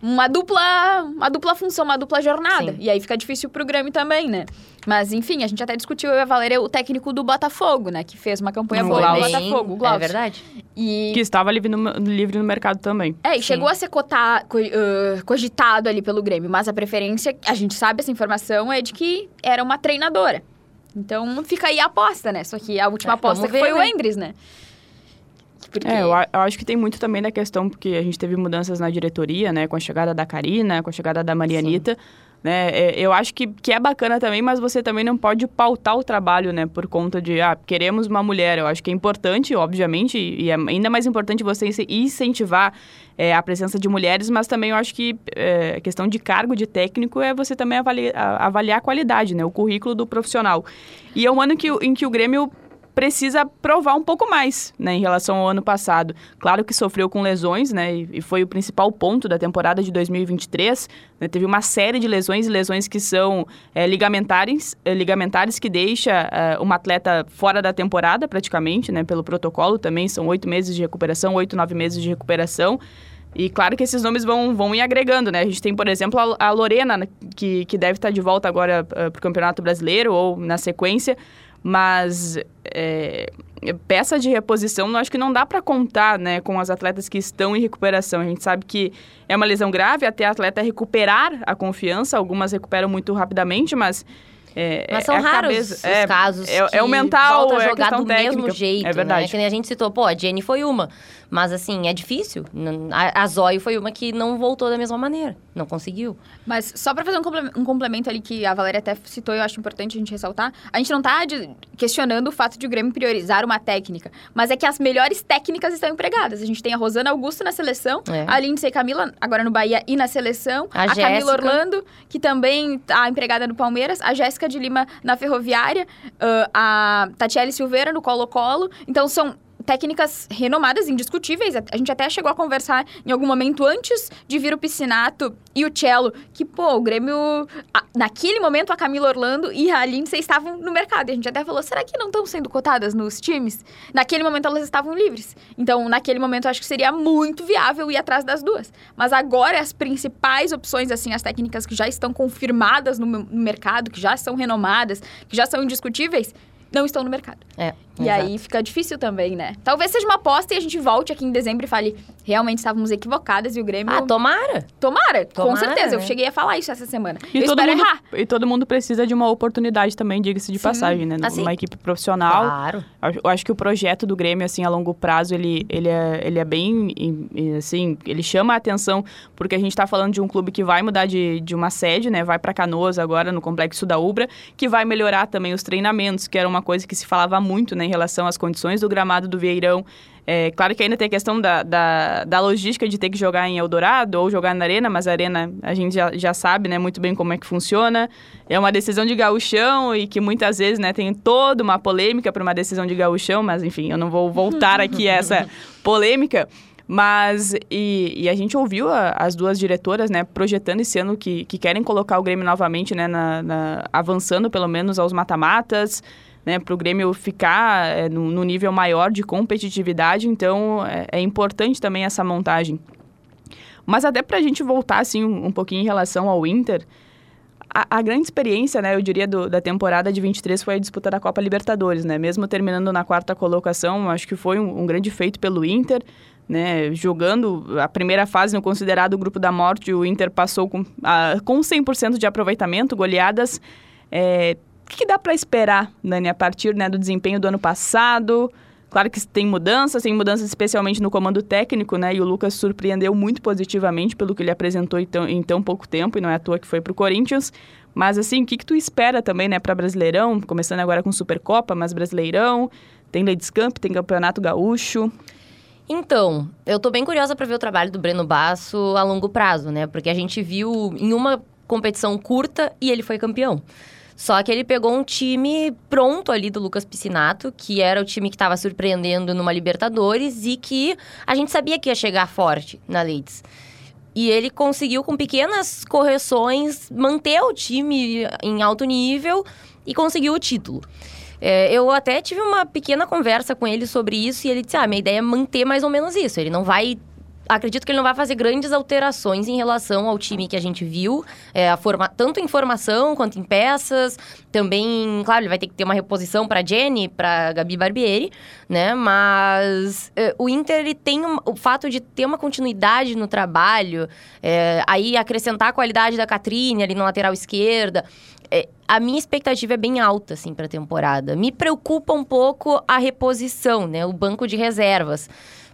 uma dupla uma dupla função, uma dupla jornada. Sim. E aí fica difícil pro Grêmio também, né? Mas enfim, a gente até discutiu eu e a Valéria o técnico do Botafogo, né? Que fez uma campanha boa no Glaucio. Botafogo, o É Glaucio. verdade. E Que estava livre no, livre no mercado também. é, e Sim. chegou a ser cotar, co- ah, cogitado ali pelo Grêmio, mas a preferência, a gente sabe essa informação, é de que era uma treinadora. Então fica aí a aposta, né? Só que a última É, aposta que foi ver, o né? Endres, né? Porque... É, eu, eu acho que tem muito também da questão, porque a gente teve mudanças na diretoria, né? Com a chegada da Karina, com a chegada da Marianita. Né? É, eu acho que, que é bacana também, mas você também não pode pautar o trabalho, né? Por conta de, ah, queremos uma mulher. Eu acho que é importante, obviamente, e é ainda mais importante você ince- incentivar é, a presença de mulheres, mas também eu acho que é, a questão de cargo de técnico é você também avaliar, avaliar a qualidade, né? O currículo do profissional. E é um ano que, em que o Grêmio precisa provar um pouco mais, né, em relação ao ano passado. Claro que sofreu com lesões, né, e, foi o principal ponto da temporada de 2023. né, teve uma série de lesões, lesões que são é, ligamentares, é, ligamentares que deixa é, uma atleta fora da temporada, praticamente, né, pelo protocolo também, são oito meses de recuperação, oito, nove meses de recuperação. E claro que esses nomes vão, vão ir agregando, né? A gente tem, por exemplo, a, Lorena, né, que, que deve estar de volta agora para o Campeonato Brasileiro ou na sequência, mas é, peça de reposição, acho que não dá para contar né, com as atletas que estão em recuperação. A gente sabe que é uma lesão grave até a atleta recuperar a confiança, algumas recuperam muito rapidamente, mas... É, Mas são é raros cabeça- os é, casos é, é o mental, volta a é jogar do técnica. mesmo jeito, É verdade. né? Que nem a gente citou, pô, a Jenny foi uma. Mas assim, é difícil. A, a Zoe foi uma que não voltou da mesma maneira. Não conseguiu. Mas só pra fazer um comple- complemento ali que a Valéria até citou, eu acho importante a gente ressaltar, a gente não tá de- questionando o fato de o Grêmio priorizar uma técnica, mas é que as melhores técnicas estão empregadas. A gente tem a Rosana Augusto na seleção, É. a Lindsay Camila, agora no Bahia e na seleção, A Camila Jéssica. Orlando, que também tá empregada no Palmeiras, a Jéssica de Lima na Ferroviária, ah, a Tatiele Silveira no Colo-Colo. Então são técnicas renomadas, indiscutíveis. A gente até chegou a conversar em algum momento antes de vir o Piscinato e o Cello, que, pô, o Grêmio... a- naquele momento, a Camila Orlando e a Lindsay estavam no mercado. E a gente até falou, será que não estão sendo cotadas nos times? Naquele momento, elas estavam livres. Então, naquele momento, eu acho que seria muito viável ir atrás das duas. Mas agora, as principais opções, assim, as técnicas que já estão confirmadas no no mercado, que já são renomadas, que já são indiscutíveis, não estão no mercado. É. E exato. aí fica difícil também, né? Talvez seja uma aposta e a gente volte aqui em dezembro e fale, realmente estávamos equivocadas e o Grêmio. Ah, tomara. Tomara, com Tomara, certeza. Eu né? cheguei a falar isso essa semana. E eu todo, espero mundo, errar. e todo mundo precisa de uma oportunidade também, diga-se de Sim. passagem, né? Assim, Numa equipe profissional. Claro. Acho- Eu acho que o projeto do Grêmio, assim, a longo prazo, ele, ele, é, ele é bem, em- em, assim, ele chama a atenção, porque a gente está falando de um clube que vai mudar de, de uma sede, né? Vai para Canoas agora, no Complexo da Ubra, que vai melhorar também os treinamentos, que era uma coisa que se falava muito, né? Em relação às condições do gramado do Vieirão. É, claro que ainda tem a questão da, da, da logística de ter que jogar em Eldorado ou jogar na Arena, mas a Arena a gente já, já sabe né, muito bem como é que funciona. É uma decisão de gauchão e que muitas vezes né, tem toda uma polêmica para uma decisão de gauchão, mas enfim, eu não vou voltar aqui a essa polêmica. Mas, e, e a gente ouviu a- as duas diretoras, né, projetando esse ano que, que querem colocar o Grêmio novamente, né, na, na- avançando pelo menos aos mata-matas, né, para o Grêmio ficar é, no, no nível maior de competitividade. Então, é, é importante também essa montagem. Mas até para a gente voltar, assim, um, um pouquinho em relação ao Inter, a, a grande experiência, né, eu diria, do- da temporada de 23 foi a disputa da Copa Libertadores, né? Mesmo terminando na quarta colocação, acho que foi um, um grande feito pelo Inter, né? Jogando a primeira fase no considerado grupo da morte, o Inter passou com, a, com 100% de aproveitamento, goleadas. É, que, que dá para esperar, Dani, a partir né, do desempenho do ano passado? Claro que tem mudanças, tem mudanças especialmente no comando técnico, né? E o Lucas surpreendeu muito positivamente pelo que ele apresentou em tão, em tão pouco tempo, e não é à toa que foi para o Corinthians. Mas assim, o que, que tu espera também, né, para Brasileirão? Começando agora com Supercopa, mas Brasileirão, tem Ladies Camp, tem Campeonato Gaúcho. Então, eu tô bem curiosa para ver o trabalho do Breno Basso a longo prazo, né? Porque a gente viu em uma competição curta e ele foi campeão. Só que ele pegou um time pronto ali do Lucas Piscinato, que era o time que estava surpreendendo numa Libertadores e que a gente sabia que ia chegar forte na Leeds. E ele conseguiu, com pequenas correções, manter o time em alto nível e conseguiu o título. É, eu até tive uma pequena conversa com ele sobre isso e ele disse: Ah, minha ideia é manter mais ou menos isso. Ele não vai acredito que ele não vai fazer grandes alterações em relação ao time que a gente viu, é, a forma, tanto em formação quanto em peças. Também, claro, ele vai ter que ter uma reposição para Jenny, para Gabi Barbieri, né? Mas é, o Inter ele tem um, o fato de ter uma continuidade no trabalho, é, aí acrescentar a qualidade da Catrine ali na lateral esquerda. É, a minha expectativa é bem alta, assim, para a temporada. Me preocupa um pouco a reposição, né? O banco de reservas.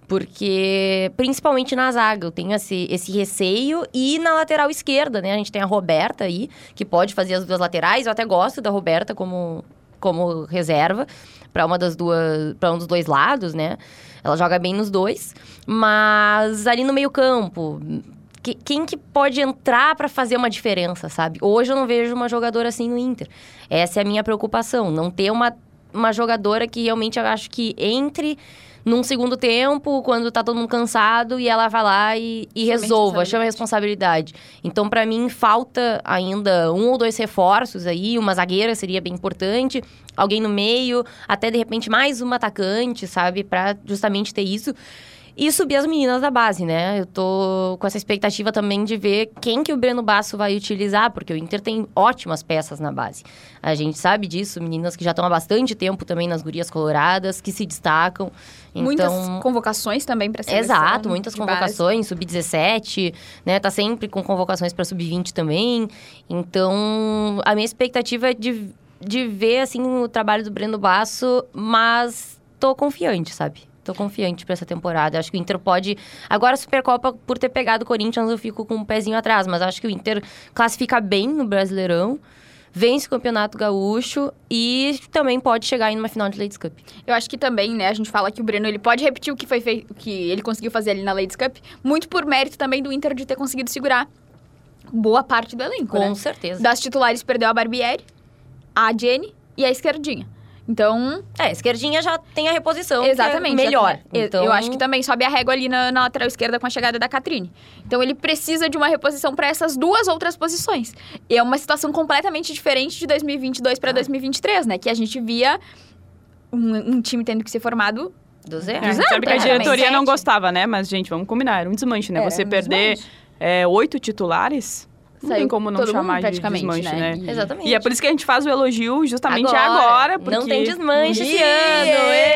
Porque, principalmente na zaga, eu tenho esse, esse receio. E na lateral esquerda, né? A gente tem a Roberta aí, que pode fazer as duas laterais. Eu até gosto da Roberta como, como reserva para uma das duas para um dos dois lados, né? Ela joga bem nos dois, mas ali no meio-campo, que, quem que pode entrar para fazer uma diferença, sabe? Hoje eu não vejo uma jogadora assim no Inter. Essa é a minha preocupação, não ter uma uma jogadora que realmente eu acho que entre num segundo tempo, quando tá todo mundo cansado, e ela vai lá e, e resolva, chama a responsabilidade. Então, para mim, falta ainda um ou dois reforços aí, uma zagueira seria bem importante, alguém no meio, até de repente mais um atacante, sabe? para justamente ter isso e subir as meninas da base, né? Eu tô com essa expectativa também de ver quem que o Breno Basso vai utilizar, porque o Inter tem ótimas peças na base. A gente sabe disso, meninas que já estão há bastante tempo também nas gurias coloradas, que se destacam. Então... Muitas convocações também para seleção. Exato, muitas convocações, sub-17, né? Tá sempre com convocações para sub-20 também. Então, a minha expectativa é de, de ver assim o trabalho do Breno Basso, mas tô confiante, sabe? Tô confiante para essa temporada. Acho que o Inter pode. Agora, a Supercopa, por ter pegado o Corinthians, eu fico com um pezinho atrás. Mas acho que o Inter classifica bem no Brasileirão vence o Campeonato Gaúcho e também pode chegar em uma final de Ladies Cup. Eu acho que também, né, a gente fala que o Breno ele pode repetir o que foi feito, que ele conseguiu fazer ali na Ladies Cup, muito por mérito também do Inter de ter conseguido segurar boa parte do elenco, Com né? certeza. Das titulares perdeu a Barbieri, a Jenny e a Esquerdinha. Então. É, a esquerdinha já tem a reposição. Exatamente. É melhor. Então... Eu acho que também sobe a régua ali na, na, lateral esquerda com a chegada da Catrine. Então ele precisa de uma reposição para essas duas outras posições. E é uma situação completamente diferente de 2022 para ah. 2023, né? Que a gente via um, um time tendo que ser formado do zero. É, sabe que a diretoria não gostava, né? Mas, gente, vamos combinar. Era um desmanche, né? Era Você um perder é, oito titulares não tem como não chamar de desmanche, né? né? Exatamente. E é por isso que a gente faz o elogio justamente agora. agora porque... Não tem desmanche esse ano.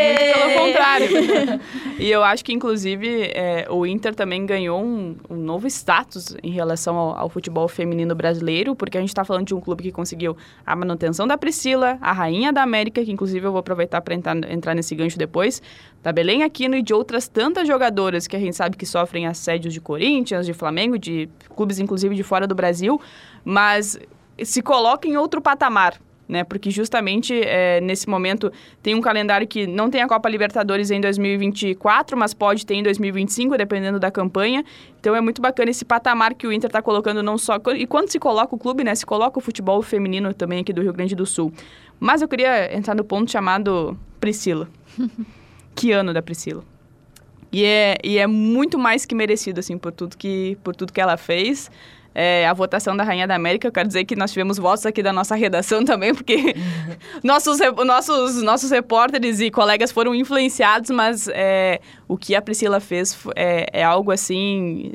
Muito pelo contrário. e eu acho que, inclusive, é, o Inter também ganhou um, um novo status em relação ao, ao, futebol feminino brasileiro, porque a gente está falando de um clube que conseguiu a manutenção da Priscila, a rainha da América, que inclusive eu vou aproveitar para entrar, entrar nesse gancho depois, da Belém Aquino e de outras tantas jogadoras que a gente sabe que sofrem assédios de Corinthians, de Flamengo, de clubes inclusive de fora do Brasil, mas se coloca em outro patamar. Né, porque justamente é, nesse momento tem um calendário que não tem a Copa Libertadores em 2024, mas pode ter em 2025, dependendo da campanha. Então é muito bacana esse patamar que o Inter está colocando, não só. E quando se coloca o clube, né? Se coloca o futebol feminino também aqui do Rio Grande do Sul. Mas eu queria entrar no ponto chamado Priscila. que ano da Priscila. E é, e é muito mais que merecido, assim, por tudo que, por tudo que ela fez. É, a votação da Rainha da América, eu quero dizer que nós tivemos votos aqui da nossa redação também, porque nossos, nossos, nossos repórteres e colegas foram influenciados, mas é, o que a Priscila fez é, é algo assim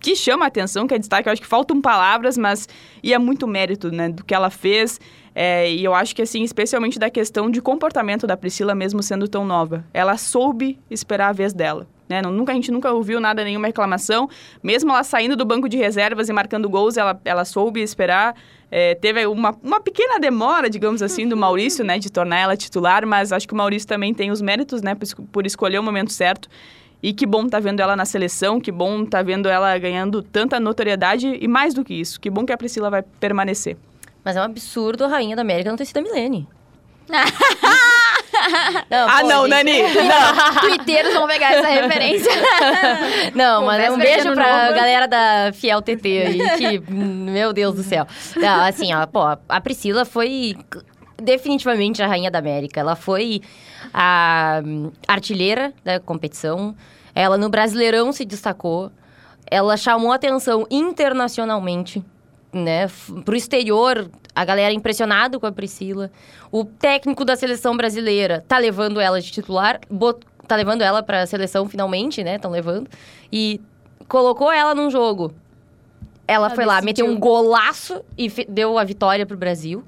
que chama a atenção, que é destaque. Eu acho que faltam palavras, mas e é muito mérito né, do que ela fez. É, e eu acho que, assim, especialmente da questão de comportamento da Priscila, mesmo sendo tão nova. Ela soube esperar a vez dela. Né? Nunca, a gente nunca ouviu nada, nenhuma reclamação. Mesmo ela saindo do banco de reservas e marcando gols, ela, ela soube esperar. É, teve uma, uma pequena demora, digamos assim, do Maurício, né? De tornar ela titular, mas acho que o Maurício também tem os méritos, né? Por, por escolher o momento certo. E que bom tá vendo ela na seleção, que bom tá vendo ela ganhando tanta notoriedade e mais do que isso, que bom que a Priscila vai permanecer. Mas é um absurdo a Rainha da América não ter sido a Milene. Não, ah, pô, não, gente. Nani! Não. Twitteiros vão pegar essa referência. Não, mas é um beijo pra novo. galera da Fiel TT aí, que, meu Deus do céu. Não, assim, ó, pô, a Priscila foi definitivamente a rainha da América. Ela foi a hum, artilheira da competição. Ela no Brasileirão se destacou. Ela chamou atenção internacionalmente, né? Pro exterior, a galera é impressionada com a Priscila. O técnico da seleção brasileira tá levando ela de titular, bot- tá levando ela pra seleção finalmente, né? Estão levando. E colocou ela num jogo. Ela Ela foi lá, meteu um golaço e deu a vitória pro Brasil.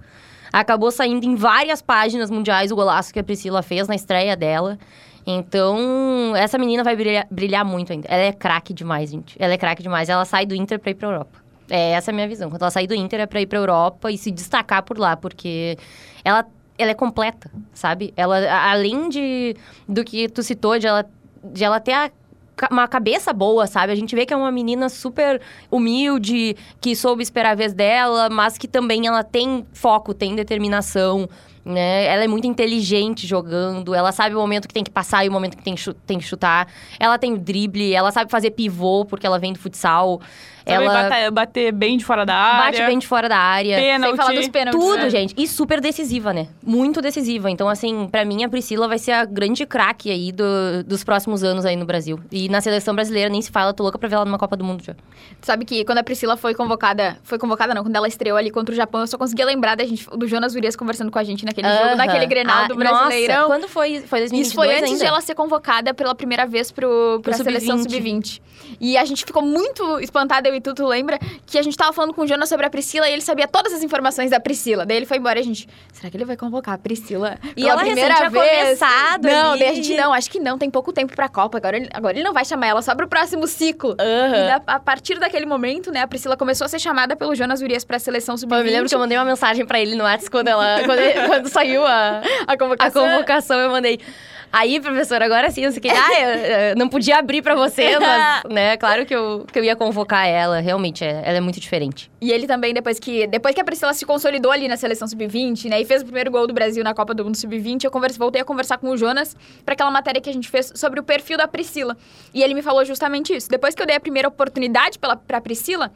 Acabou saindo em várias páginas mundiais o golaço que a Priscila fez na estreia dela. Então, essa menina vai brilhar, brilhar muito ainda. Ela é craque demais, gente. Ela é craque demais. Ela sai do Inter pra ir pra Europa. É, essa é a minha visão. Quando ela sair do Inter é pra ir pra Europa e se destacar por lá, porque ela, ela é completa, sabe? Ela, além de do que tu citou, de ela, de ela ter a uma cabeça boa, sabe? A gente vê que é uma menina super humilde, que soube esperar a vez dela, mas que também ela tem foco, tem determinação, né? Ela é muito inteligente jogando, ela sabe o momento que tem que passar e o momento que tem que chutar. Ela tem o drible, ela sabe fazer pivô, porque ela vem do futsal. Ela bater, bater bem de fora da área. bate bem de fora da área. Pênalti. Sem falar dos pênaltis. Tudo, né? gente. E super decisiva, né? Muito decisiva. Então, assim, pra mim, a Priscila vai ser a grande craque aí do- dos próximos anos aí no Brasil. E na seleção brasileira nem se fala, tô louca pra ver ela numa Copa do Mundo já. Sabe que quando a Priscila foi convocada, foi convocada não, quando ela estreou ali contra o Japão, eu só conseguia lembrar da gente, do Jonas Urias conversando com a gente naquele jogo, Aham. naquele Grenal Ah, do Brasileirão. Nossa, quando foi? Foi 2022 Isso foi antes ainda? de ela ser convocada pela primeira vez pro, pra Pro seleção sub-vinte. sub-20. E a gente ficou muito espantada, eu e tu, tu lembra? Que a gente tava falando com o Jonas sobre a Priscila e ele sabia todas as informações da Priscila. Daí ele foi embora e a gente, será que ele vai convocar a Priscila E pela ela primeira vez? começado Não, ali. daí a gente, não, acho que não, tem pouco tempo pra Copa. Agora ele, agora ele não vai chamar ela só pro próximo ciclo. Aham. E da- a partir daquele momento, né, a Priscila começou a ser chamada pelo Jonas Urias pra seleção Pô, sub-20. eu me lembro que eu mandei uma mensagem pra ele no WhatsApp quando, ela, quando, quando saiu a, a a convocação. convocação, eu mandei. Aí, professor, agora sim, eu sei que. Ah, eu, eu não podia abrir pra você, mas, né, claro que eu, que eu ia convocar ela. Realmente, é- ela é muito diferente. E ele também, depois que, depois que a Priscila se consolidou ali na seleção sub-20, né? E fez o primeiro gol do Brasil na Copa do Mundo sub-20, eu converse, voltei a conversar com o Jonas pra aquela matéria que a gente fez sobre o perfil da Priscila. E ele me falou justamente isso. Depois que eu dei a primeira oportunidade pela, pra Priscila,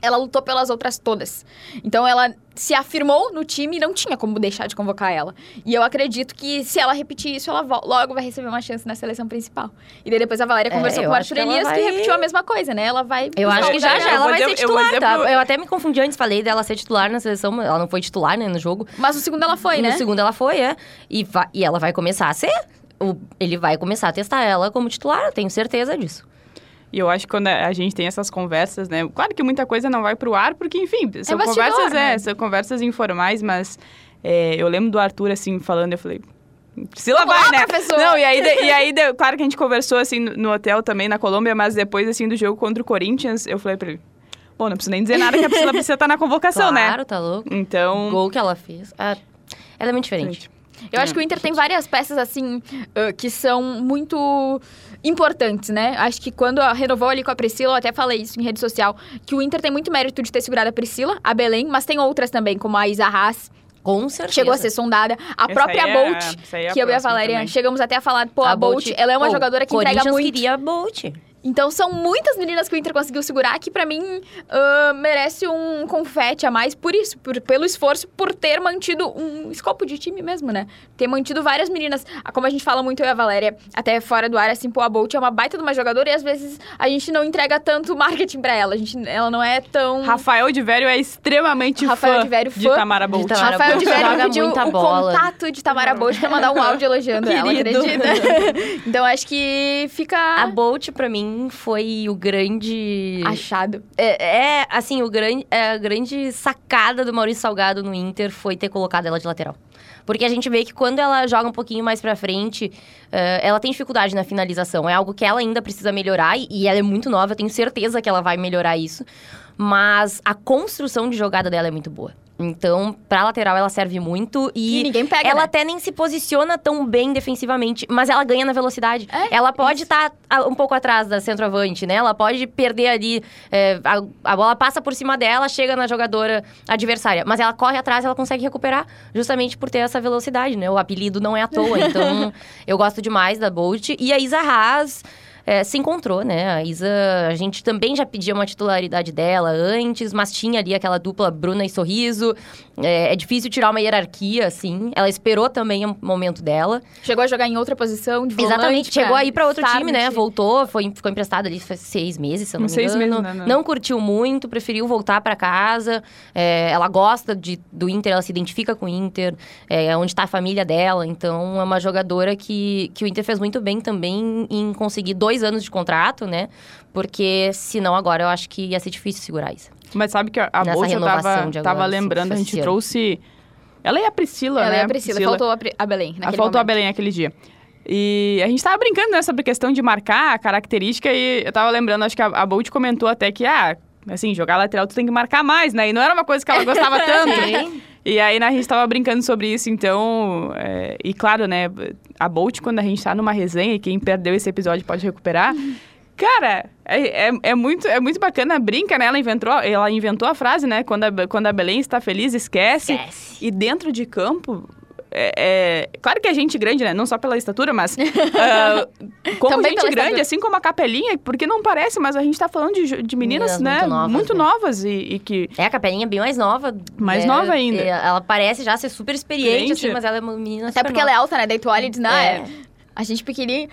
ela lutou pelas outras todas. Então ela se afirmou no time e não tinha como deixar de convocar ela. E eu acredito que se ela repetir isso, ela logo vai receber uma chance na seleção principal. E daí depois a Valéria É, conversou eu com o Arthur que Elias, que vai- repetiu a mesma coisa, né? Ela vai. Eu acho que já já eu ela vai dizer- ser eu titular, tá? pro- Eu até me confundi antes, falei dela ser titular na seleção, ela não foi titular, né, no jogo. Mas no segundo ela foi, né? No segundo ela foi, é. E, va- e ela vai começar a ser. O- ele vai começar a testar ela como titular, eu tenho certeza disso. E eu acho que quando a gente tem essas conversas, né? Claro que muita coisa não vai pro ar, porque, enfim, são bastidor, conversas, né? é, são conversas informais, mas é, eu lembro do Arthur, assim, falando, eu falei. Priscila Vamos vai, né? professor! Não, e aí, de- e aí de- claro que a gente conversou, assim, no, hotel também, na Colômbia, mas depois, assim, do jogo contra o Corinthians, eu falei pra ele, pô, não preciso nem dizer nada que a Priscila precisa estar na convocação, claro, né? tá louco. Então... O gol que ela fez. ah, ela é muito diferente. Eu acho que o Inter tem várias peças, assim, ah, que são muito importantes, né? Acho que quando a- renovou ali com a Priscila, eu até falei isso em rede social, que o Inter tem muito mérito de ter segurado a Priscila, a Belém, mas tem outras também, como a Isa Haas, Com certeza. chegou a ser sondada, a Essa própria é- Bolt, é a que eu e a Valéria também. chegamos até a falar, pô, a, Bolt, ela é uma Pô, jogadora que entrega muito. queria a Bolt. Então são muitas meninas que o Inter conseguiu segurar que pra mim ah, merece um confete a mais por isso, por- pelo esforço por ter mantido um escopo de time mesmo, né? Ter mantido várias meninas, Ah, como a gente fala muito eu e a Valéria, até fora do ar, assim, pô, a Bolt é uma baita de uma jogadora e às vezes a gente não entrega tanto marketing pra ela, a gente, ela não é tão... Rafael de Vério é extremamente Rafael fã de Vério de fã Tamara Bolt. de Tamara Rafael de Bolt Velho joga pediu muita o bola. contato de Tamara Bolt pra mandar um áudio elogiando ela, Querido. acredita? então acho que fica A Bolt, pra mim, foi o grande... achado. É, é, assim, o grande, é, a grande sacada do Maurício Salgado no Inter foi ter colocado ela de lateral. Porque a gente vê que quando ela joga um pouquinho mais pra frente, eh, ela tem dificuldade na finalização. É algo que ela ainda precisa melhorar e, e ela é muito nova, eu tenho certeza que ela vai melhorar isso. Mas a construção de jogada dela é muito boa. Então, pra lateral, ela serve muito e. E ninguém pega, ela né? até nem se posiciona tão bem defensivamente, mas ela ganha na velocidade. É, ela pode estar um pouco atrás da centroavante, né? Ela pode perder ali. é, a, a bola passa por cima dela, chega na jogadora adversária. Mas ela corre atrás ela consegue recuperar, justamente por ter essa velocidade, né? O apelido não é à toa. Então, eu gosto demais da Bolt. E a Isa Haas. É, se encontrou, né? A Isa, a gente também já pedia uma titularidade dela antes, mas tinha ali aquela dupla Bruna e Sorriso. É, é difícil tirar uma hierarquia, assim. Ela esperou também o momento dela. Chegou a jogar em outra posição de volante. Exatamente, chegou aí pra outro time, né? Voltou, foi, ficou emprestada ali faz seis meses, se eu não Uns me seis engano. meses, né? Não curtiu muito, preferiu voltar pra casa. É, ela gosta de, do Inter, ela se identifica com o Inter, é onde tá a família dela. Então, é uma jogadora que, que o Inter fez muito bem também em conseguir dois anos de contrato, né? Porque, senão, agora eu acho que ia ser difícil segurar isso. Mas sabe que a, a renovação tava, tava assim, lembrando, a gente trouxe... Ela e a Priscila, Ela né? é a Priscila, faltou a, Pri- a Belém Ah, naquele faltou a momento. Belém aquele dia. E a gente tava brincando, né, sobre questão de marcar a característica e eu tava lembrando, acho que a, a Bolt comentou até que, ah, assim, jogar lateral tu tem que marcar mais, né? E não era uma coisa que ela gostava tanto. Sim. E aí, né, a gente tava brincando sobre isso, então... é, e claro, né, a Bolt, quando a gente tá numa resenha, e quem perdeu esse episódio pode recuperar... Cara, é, é, é muito, é muito bacana, brinca, né? Ela inventou, ela inventou a frase, né? Quando a, quando a Belém está feliz, esquece. Esquece. E dentro de campo, é, é- claro que é gente grande, né? Não só pela estatura, mas ah, como Também gente grande, estatura. assim como a capelinha, porque não parece, mas a gente tá falando de, de meninas, Meninas né? muito novas, muito né? novas e, e que. É, a Capelinha é bem mais nova. Mais né? nova ainda. É, Ela parece já ser super experiente, assim, mas ela é uma menina Até super porque ela é alta, né? Daí tu olha e diz, não, É. é. A gente pequenininha.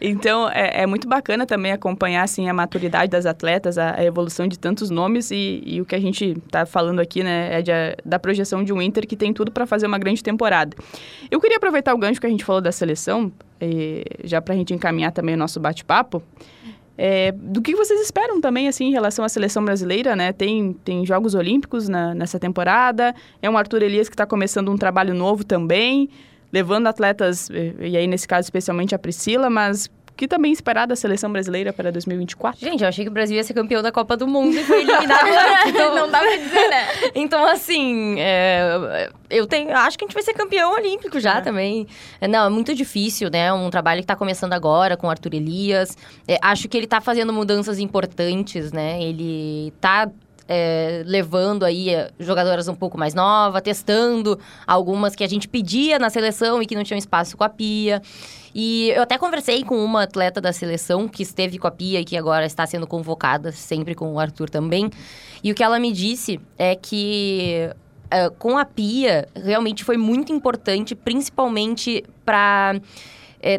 Então, é, é muito bacana também acompanhar, assim, a maturidade das atletas, a, a evolução de tantos nomes e, e o que a gente tá falando aqui, né, é de- da projeção de um Inter que tem tudo para fazer uma grande temporada. Eu queria aproveitar o gancho que a gente falou da seleção, eh, já pra gente encaminhar também o nosso bate-papo, é, do que vocês esperam também, assim, em relação à seleção brasileira, né? Tem, tem Jogos Olímpicos na- nessa temporada, é um Arthur Elias que está começando um trabalho novo também, levando atletas, e, aí nesse caso especialmente a Priscila, mas o que também esperar da seleção brasileira para 2024? Gente, eu achei que o Brasil ia ser campeão da Copa do Mundo e foi eliminado. Então, Não dá pra dizer, né? então assim, é, eu tenho, acho que a gente vai ser campeão olímpico já É. também. É, Não, é muito difícil, né? Um trabalho que tá começando agora com o Arthur Elias. É, acho que ele tá fazendo mudanças importantes, né? Ele tá é, levando aí é, jogadoras um pouco mais novas, testando algumas que a gente pedia na seleção e que não tinham espaço com a Pia. E eu até conversei com uma atleta da seleção que esteve com a Pia e que agora está sendo convocada, sempre com o Arthur também. E o que ela me disse é que é, com a Pia realmente foi muito importante, principalmente para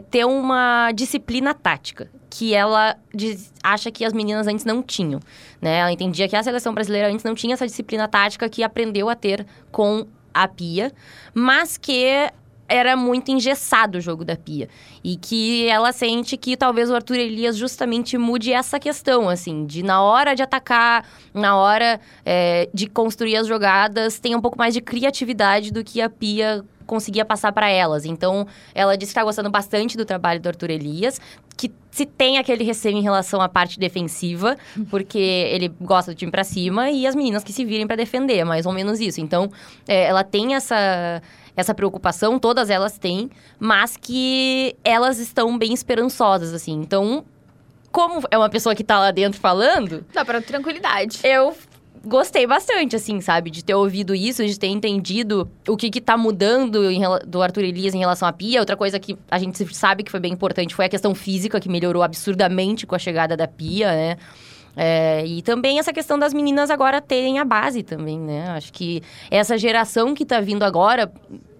ter uma disciplina tática. Que ela diz- acha que as meninas antes não tinham. Né? Ela entendia que a seleção brasileira antes não tinha essa disciplina tática que aprendeu a ter com a Pia, mas que era muito engessado o jogo da Pia. E que ela sente que talvez o Arthur Elias justamente mude essa questão, assim, de na hora de atacar, na hora é, de construir as jogadas, tenha um pouco mais de criatividade do que a Pia conseguia passar para elas. Então, ela disse que está gostando bastante do trabalho do Arthur Elias, que se tem aquele receio em relação à parte defensiva, porque ele gosta do time para cima e as meninas que se virem para defender, mais ou menos isso. Então, é, ela tem essa essa preocupação, todas elas têm, mas que elas estão bem esperançosas assim. Então, como é uma pessoa que tá lá dentro falando, Dá pra tranquilidade. eu gostei bastante, assim, sabe? De ter ouvido isso, de ter entendido o que que tá mudando em do Arthur Elias em relação à Pia. Outra coisa que a gente sabe que foi bem importante foi a questão física, que melhorou absurdamente com a chegada da Pia, né? É, e também essa questão das meninas agora terem a base também, né? Acho que essa geração que tá vindo agora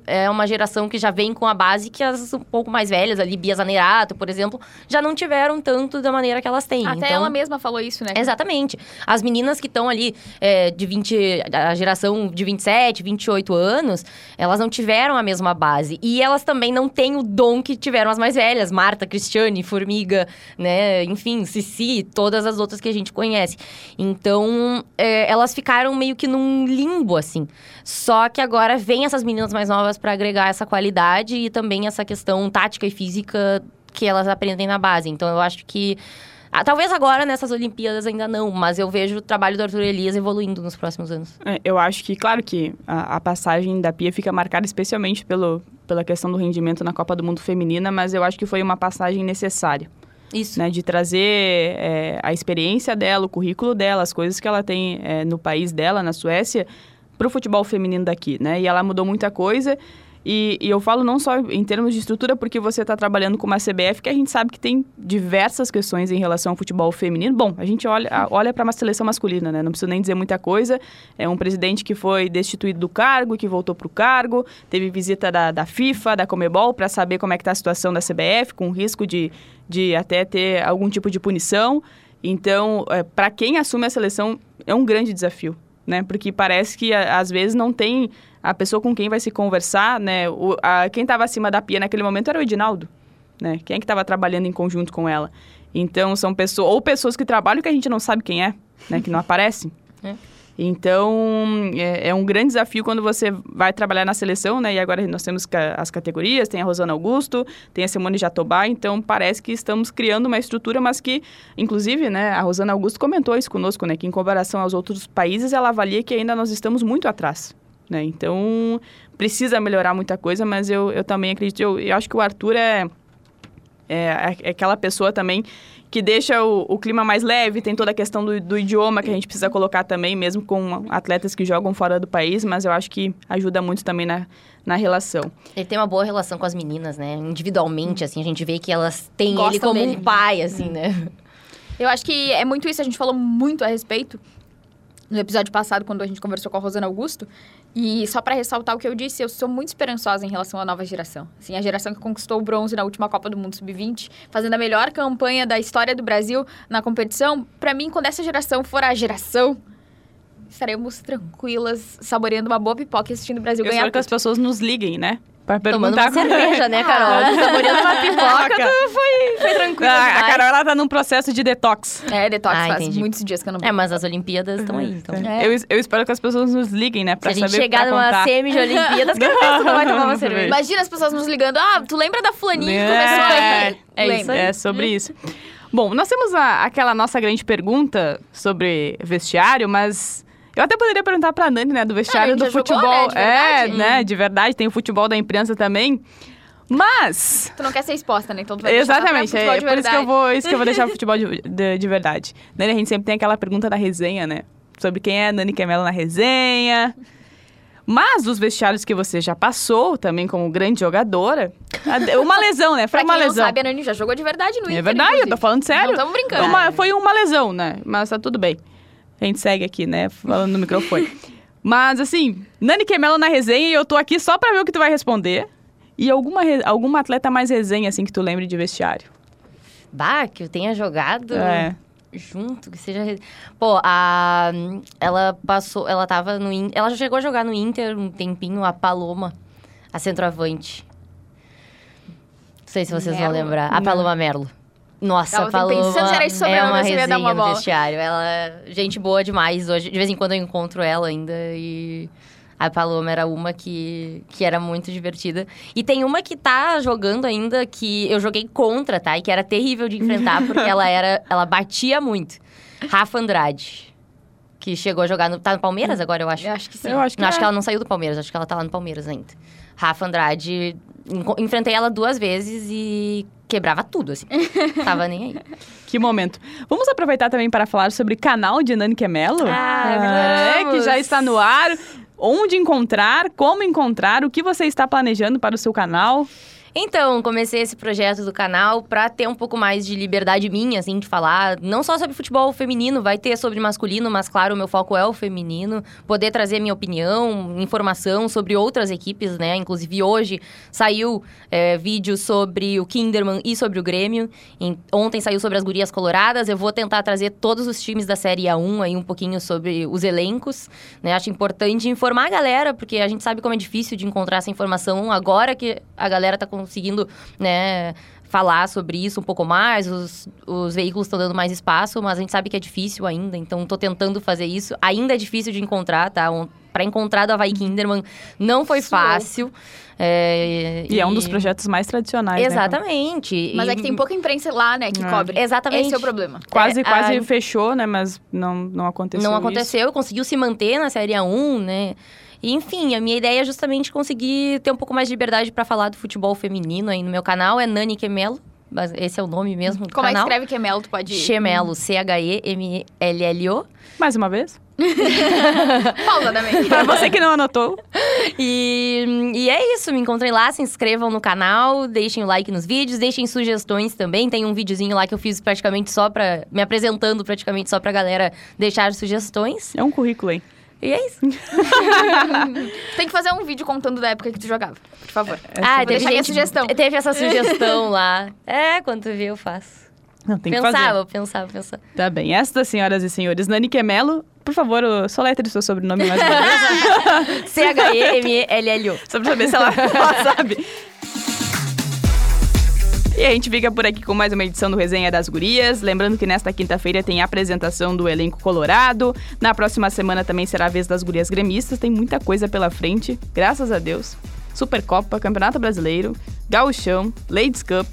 é uma geração que já vem com a base que as um pouco mais velhas, ali, Bia Zanerato, por exemplo, já não tiveram tanto da maneira que elas têm. Até Então- ela mesma falou isso, né? Exatamente. As meninas que estão ali é, de 20, a geração de 27, 28 anos, elas não tiveram a mesma base. E elas também não têm o dom que tiveram as mais velhas. Marta, Cristiane, Formiga, né? Enfim, Cici, todas as outras que a gente conhece. Então, é, elas ficaram meio que num limbo, assim. Só que agora vem essas meninas mais novas para agregar essa qualidade e também essa questão tática e física que elas aprendem na base. Então, eu acho que Ah, talvez agora, nessas Olimpíadas, ainda não, mas eu vejo o trabalho do Arthur Elias evoluindo nos próximos anos. É, eu acho que, claro que a, a, passagem da Pia fica marcada especialmente pelo, pela questão do rendimento na Copa do Mundo Feminina, mas eu acho que foi uma passagem necessária. Isso. Né, de trazer é, a experiência dela, o currículo dela, as coisas que ela tem é, no país dela, na Suécia, para o futebol feminino daqui, né? E ela mudou muita coisa e, e, eu falo não só em termos de estrutura, porque você está trabalhando com uma CBF que a gente sabe que tem diversas questões em relação ao futebol feminino. Bom, a gente olha, olha para uma seleção masculina, né? Não preciso nem dizer muita coisa. É um presidente que foi destituído do cargo, que voltou para o cargo, teve visita da, da FIFA, da Comebol, para saber como é que está a situação da CBF, com risco de, de até ter algum tipo de punição. Então, é, para quem assume a seleção, é um grande desafio, né? Porque parece que às vezes não tem a pessoa com quem vai se conversar, né? O, a, quem estava acima da pia naquele momento era o Edinaldo, né? Quem é que estava trabalhando em conjunto com ela? Então, são pessoas... Ou pessoas que trabalham que a gente não sabe quem é, né? Que não aparecem. É. Então, é, é, um grande desafio quando você vai trabalhar na seleção, né? E agora nós temos as categorias, tem a Rosana Augusto, tem a Simone Jatobá, então parece que estamos criando uma estrutura, mas que, inclusive, né, a Rosana Augusto comentou isso conosco, né? Que em comparação aos outros países, ela avalia que ainda nós estamos muito atrás. Né? Então, precisa melhorar muita coisa, mas eu, eu também acredito, eu, eu acho que o Arthur é, é, é aquela pessoa também que deixa o, o, clima mais leve, tem toda a questão do, do, idioma que a gente precisa colocar também, mesmo com atletas que jogam fora do país, mas eu acho que ajuda muito também na, na relação. Ele tem uma boa relação com as meninas, né? Individualmente, assim, a gente vê que elas têm Gostam ele como dele. um pai, assim, né? Eu acho que é muito isso, a gente falou muito a respeito no episódio passado, quando a gente conversou com a Rosana Augusto. E só para ressaltar o que eu disse, eu sou muito esperançosa em relação à nova geração. Assim, a geração que conquistou o bronze na última Copa do Mundo Sub-20, fazendo a melhor campanha da história do Brasil na competição. Para mim, quando essa geração for a geração, estaremos tranquilas, saboreando uma boa pipoca e assistindo o Brasil eu ganhar. Eu espero que as pessoas nos liguem, né? Pra perguntar Tomando uma cerveja, né, Carol? Ah. Saboreando uma pipoca, foi, foi tranquilo. Ah, a Carol, ela tá num processo de detox. É, detox ah, faz entendi. muitos dias que eu não É, mas as Olimpíadas estão aí, então. É. Eu, eu espero que as pessoas nos liguem, né, pra Se a gente saber chegar numa contar. semi de Olimpíadas, que tu não vai tomar uma cerveja. Imagina as pessoas nos ligando. Ah, tu lembra da fulaninha que começou aí? É, isso, é sobre isso. Bom, nós temos a, aquela nossa grande pergunta sobre vestiário, mas eu até poderia perguntar pra Nani, né, do vestiário ah, do futebol. Jogou, né, é, né, de verdade, tem o futebol da imprensa também. Mas. Tu não quer ser exposta, né? Então tu vai Exatamente, é, por isso que eu vou, isso que eu vou deixar o futebol de, de, de, verdade. Nani, a gente sempre tem aquela pergunta da resenha, né? Sobre quem é a Nani Camelo na resenha. Mas os vestiários que você já passou, também como grande jogadora, uma lesão, né? Foi pra uma quem lesão. não sabe, a Nani já jogou de verdade no É verdade, inclusive. eu tô falando sério. Não estamos brincando. Uma, foi uma lesão, né? Mas tá tudo bem. A gente segue aqui, né? Falando no microfone. Mas, assim, Nani Kemelo na resenha e eu tô aqui só pra ver o que tu vai responder. E alguma, alguma atleta mais resenha, assim, que tu lembre de vestiário? Bah, que eu tenha jogado é. junto, que seja... Pô, a... Ela passou... Ela tava no... Ela já chegou a jogar no Inter um tempinho, a Paloma, a centroavante. Não sei se vocês Merlo. vão lembrar. A Paloma Merlo. Nossa, Tava falou. Pensando se era isso é uma resenha uma no vestiário. Ela é gente boa demais hoje. De vez em quando eu encontro ela ainda e a Paloma era uma que, que era muito divertida. E tem uma que tá jogando ainda que eu joguei contra, tá? E que era terrível de enfrentar porque ela era ela batia muito. Rafa Andrade. Que chegou a jogar no. Tá no Palmeiras agora, eu acho. Eu acho que sim. Eu acho que, não, é. acho que ela não saiu do Palmeiras, acho que ela tá lá no Palmeiras ainda. Rafa Andrade. Enfrentei ela duas vezes e quebrava tudo, assim. Tava nem aí. Que momento. Vamos aproveitar também para falar sobre o canal de Nani Quemelo? Ah, é, que já está no ar. Onde encontrar, como encontrar, o que você está planejando para o seu canal? Então, comecei esse projeto do canal para ter um pouco mais de liberdade minha, assim, de falar não só sobre futebol feminino, vai ter sobre masculino, mas claro, o meu foco é o feminino. Poder trazer minha opinião, informação sobre outras equipes, né? Inclusive hoje saiu é, vídeo sobre o Kinderman e sobre o Grêmio. Em, ontem saiu sobre as gurias coloradas. Eu vou tentar trazer todos os times da Série A1 aí um pouquinho sobre os elencos, né? Acho importante informar a galera, porque a gente sabe como é difícil de encontrar essa informação agora que a galera tá com conseguindo, né, falar sobre isso um pouco mais, os, os veículos estão dando mais espaço, mas a gente sabe que é difícil ainda, então estou tentando fazer isso. Ainda é difícil de encontrar, tá? Um, para encontrar do Havaí Kinderman não foi Suou. fácil. É, E é um dos projetos mais tradicionais, né? Exatamente. Mas E- é que tem pouca imprensa lá, né, que É. cobre. Exatamente. Esse é o problema. Quase, É, quase a- fechou, né? Mas não, não aconteceu não isso. aconteceu, conseguiu se manter na Série A1, né? E, enfim, a minha ideia é justamente conseguir ter um pouco mais de liberdade para falar do futebol feminino aí no meu canal. É Nani Quemelo, mas esse é o nome mesmo do Como é que canal. escreve Kemelo? Tu pode... Chemelo, C-H-E-M-L-L-O. Mais uma vez. Pausadamente. Pra você que não anotou. E, e é isso, me encontrem lá, se inscrevam no canal, deixem o like nos vídeos, deixem sugestões também. Tem um videozinho lá que eu fiz praticamente só pra. me apresentando praticamente só pra galera deixar sugestões. É um currículo, hein? E é isso. Tem que fazer um vídeo contando da época que tu jogava, por favor. ah, vou teve minha gente, sugestão. Teve essa sugestão lá. É, quando tu vê, eu faço. Não, tem que pensava, fazer. eu pensava, pensava. Tá bem. Estas, senhoras e senhores, Nani Quemelo, por favor, o- soletre seu sobrenome mais uma vez. C-H-E-M-E-L-L-O. Só pra saber se ela, ela sabe. E a gente fica por aqui com mais uma edição do Resenha das Gurias. Lembrando que nesta quinta-feira tem a apresentação do elenco colorado. Na próxima semana também será a vez das gurias gremistas. Tem muita coisa pela frente, graças a Deus. Supercopa, Campeonato Brasileiro, Gauchão, Ladies Cup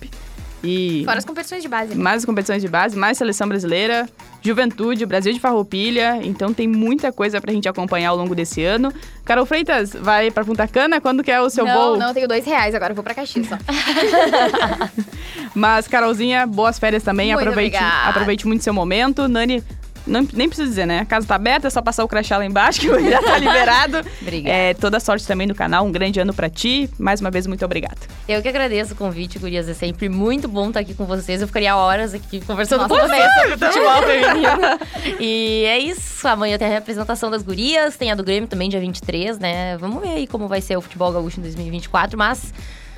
e Fora as competições de base. né? mais as competições de base, mais seleção brasileira, Juventude, Brasil de Farroupilha. Então tem muita coisa pra gente acompanhar ao longo desse ano. Carol Freitas, vai pra Punta Cana? Quando que é o seu não, voo? não, eu tenho dois reais agora, vou pra Caxias só. Mas, Carolzinha, boas férias também. Muito aproveite, obrigada. aproveite muito seu momento. Nani, não, nem preciso dizer, né? A casa tá aberta, é só passar o crachá lá embaixo que já tá liberado. Obrigada. É, toda sorte também no canal. Um grande ano pra ti. Mais uma vez, muito obrigada. Eu que agradeço o convite, gurias. É sempre muito bom estar aqui com vocês. Eu ficaria horas aqui conversando Nossa, com vocês sobre futebol feminino. e é isso. Amanhã tem a representação das gurias. Tem a do Grêmio também, dia 23, né? Vamos ver aí como vai ser o futebol gaúcho em 2024. Mas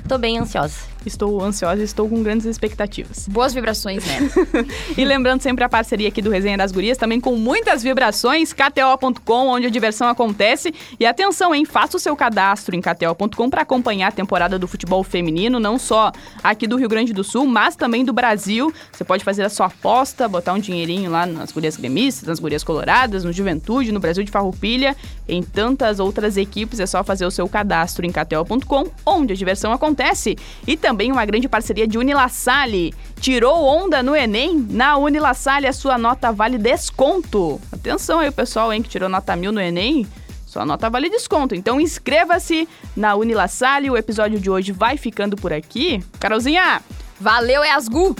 tô bem ansiosa. Estou ansiosa e estou com grandes expectativas. Boas vibrações, né? E lembrando sempre a parceria aqui do Resenha das Gurias, também com muitas vibrações, kto.com, onde a diversão acontece. E atenção, hein? Faça o seu cadastro em kto.com para acompanhar a temporada do futebol feminino, não só aqui do Rio Grande do Sul, mas também do Brasil. Você pode fazer a sua aposta, botar um dinheirinho lá nas gurias gremistas, nas gurias coloradas, no Juventude, no Brasil de Farroupilha, em tantas outras equipes. É só fazer o seu cadastro em kto.com, onde a diversão acontece. E também uma grande parceria de Unilassalle. Tirou onda no Enem? Na Unilassalle a sua nota vale desconto. Atenção aí, pessoal, hein, que tirou nota mil no Enem. Sua nota vale desconto. Então inscreva-se na Unilassalle. O episódio de hoje vai ficando por aqui. Carolzinha, Valeu, Asgu!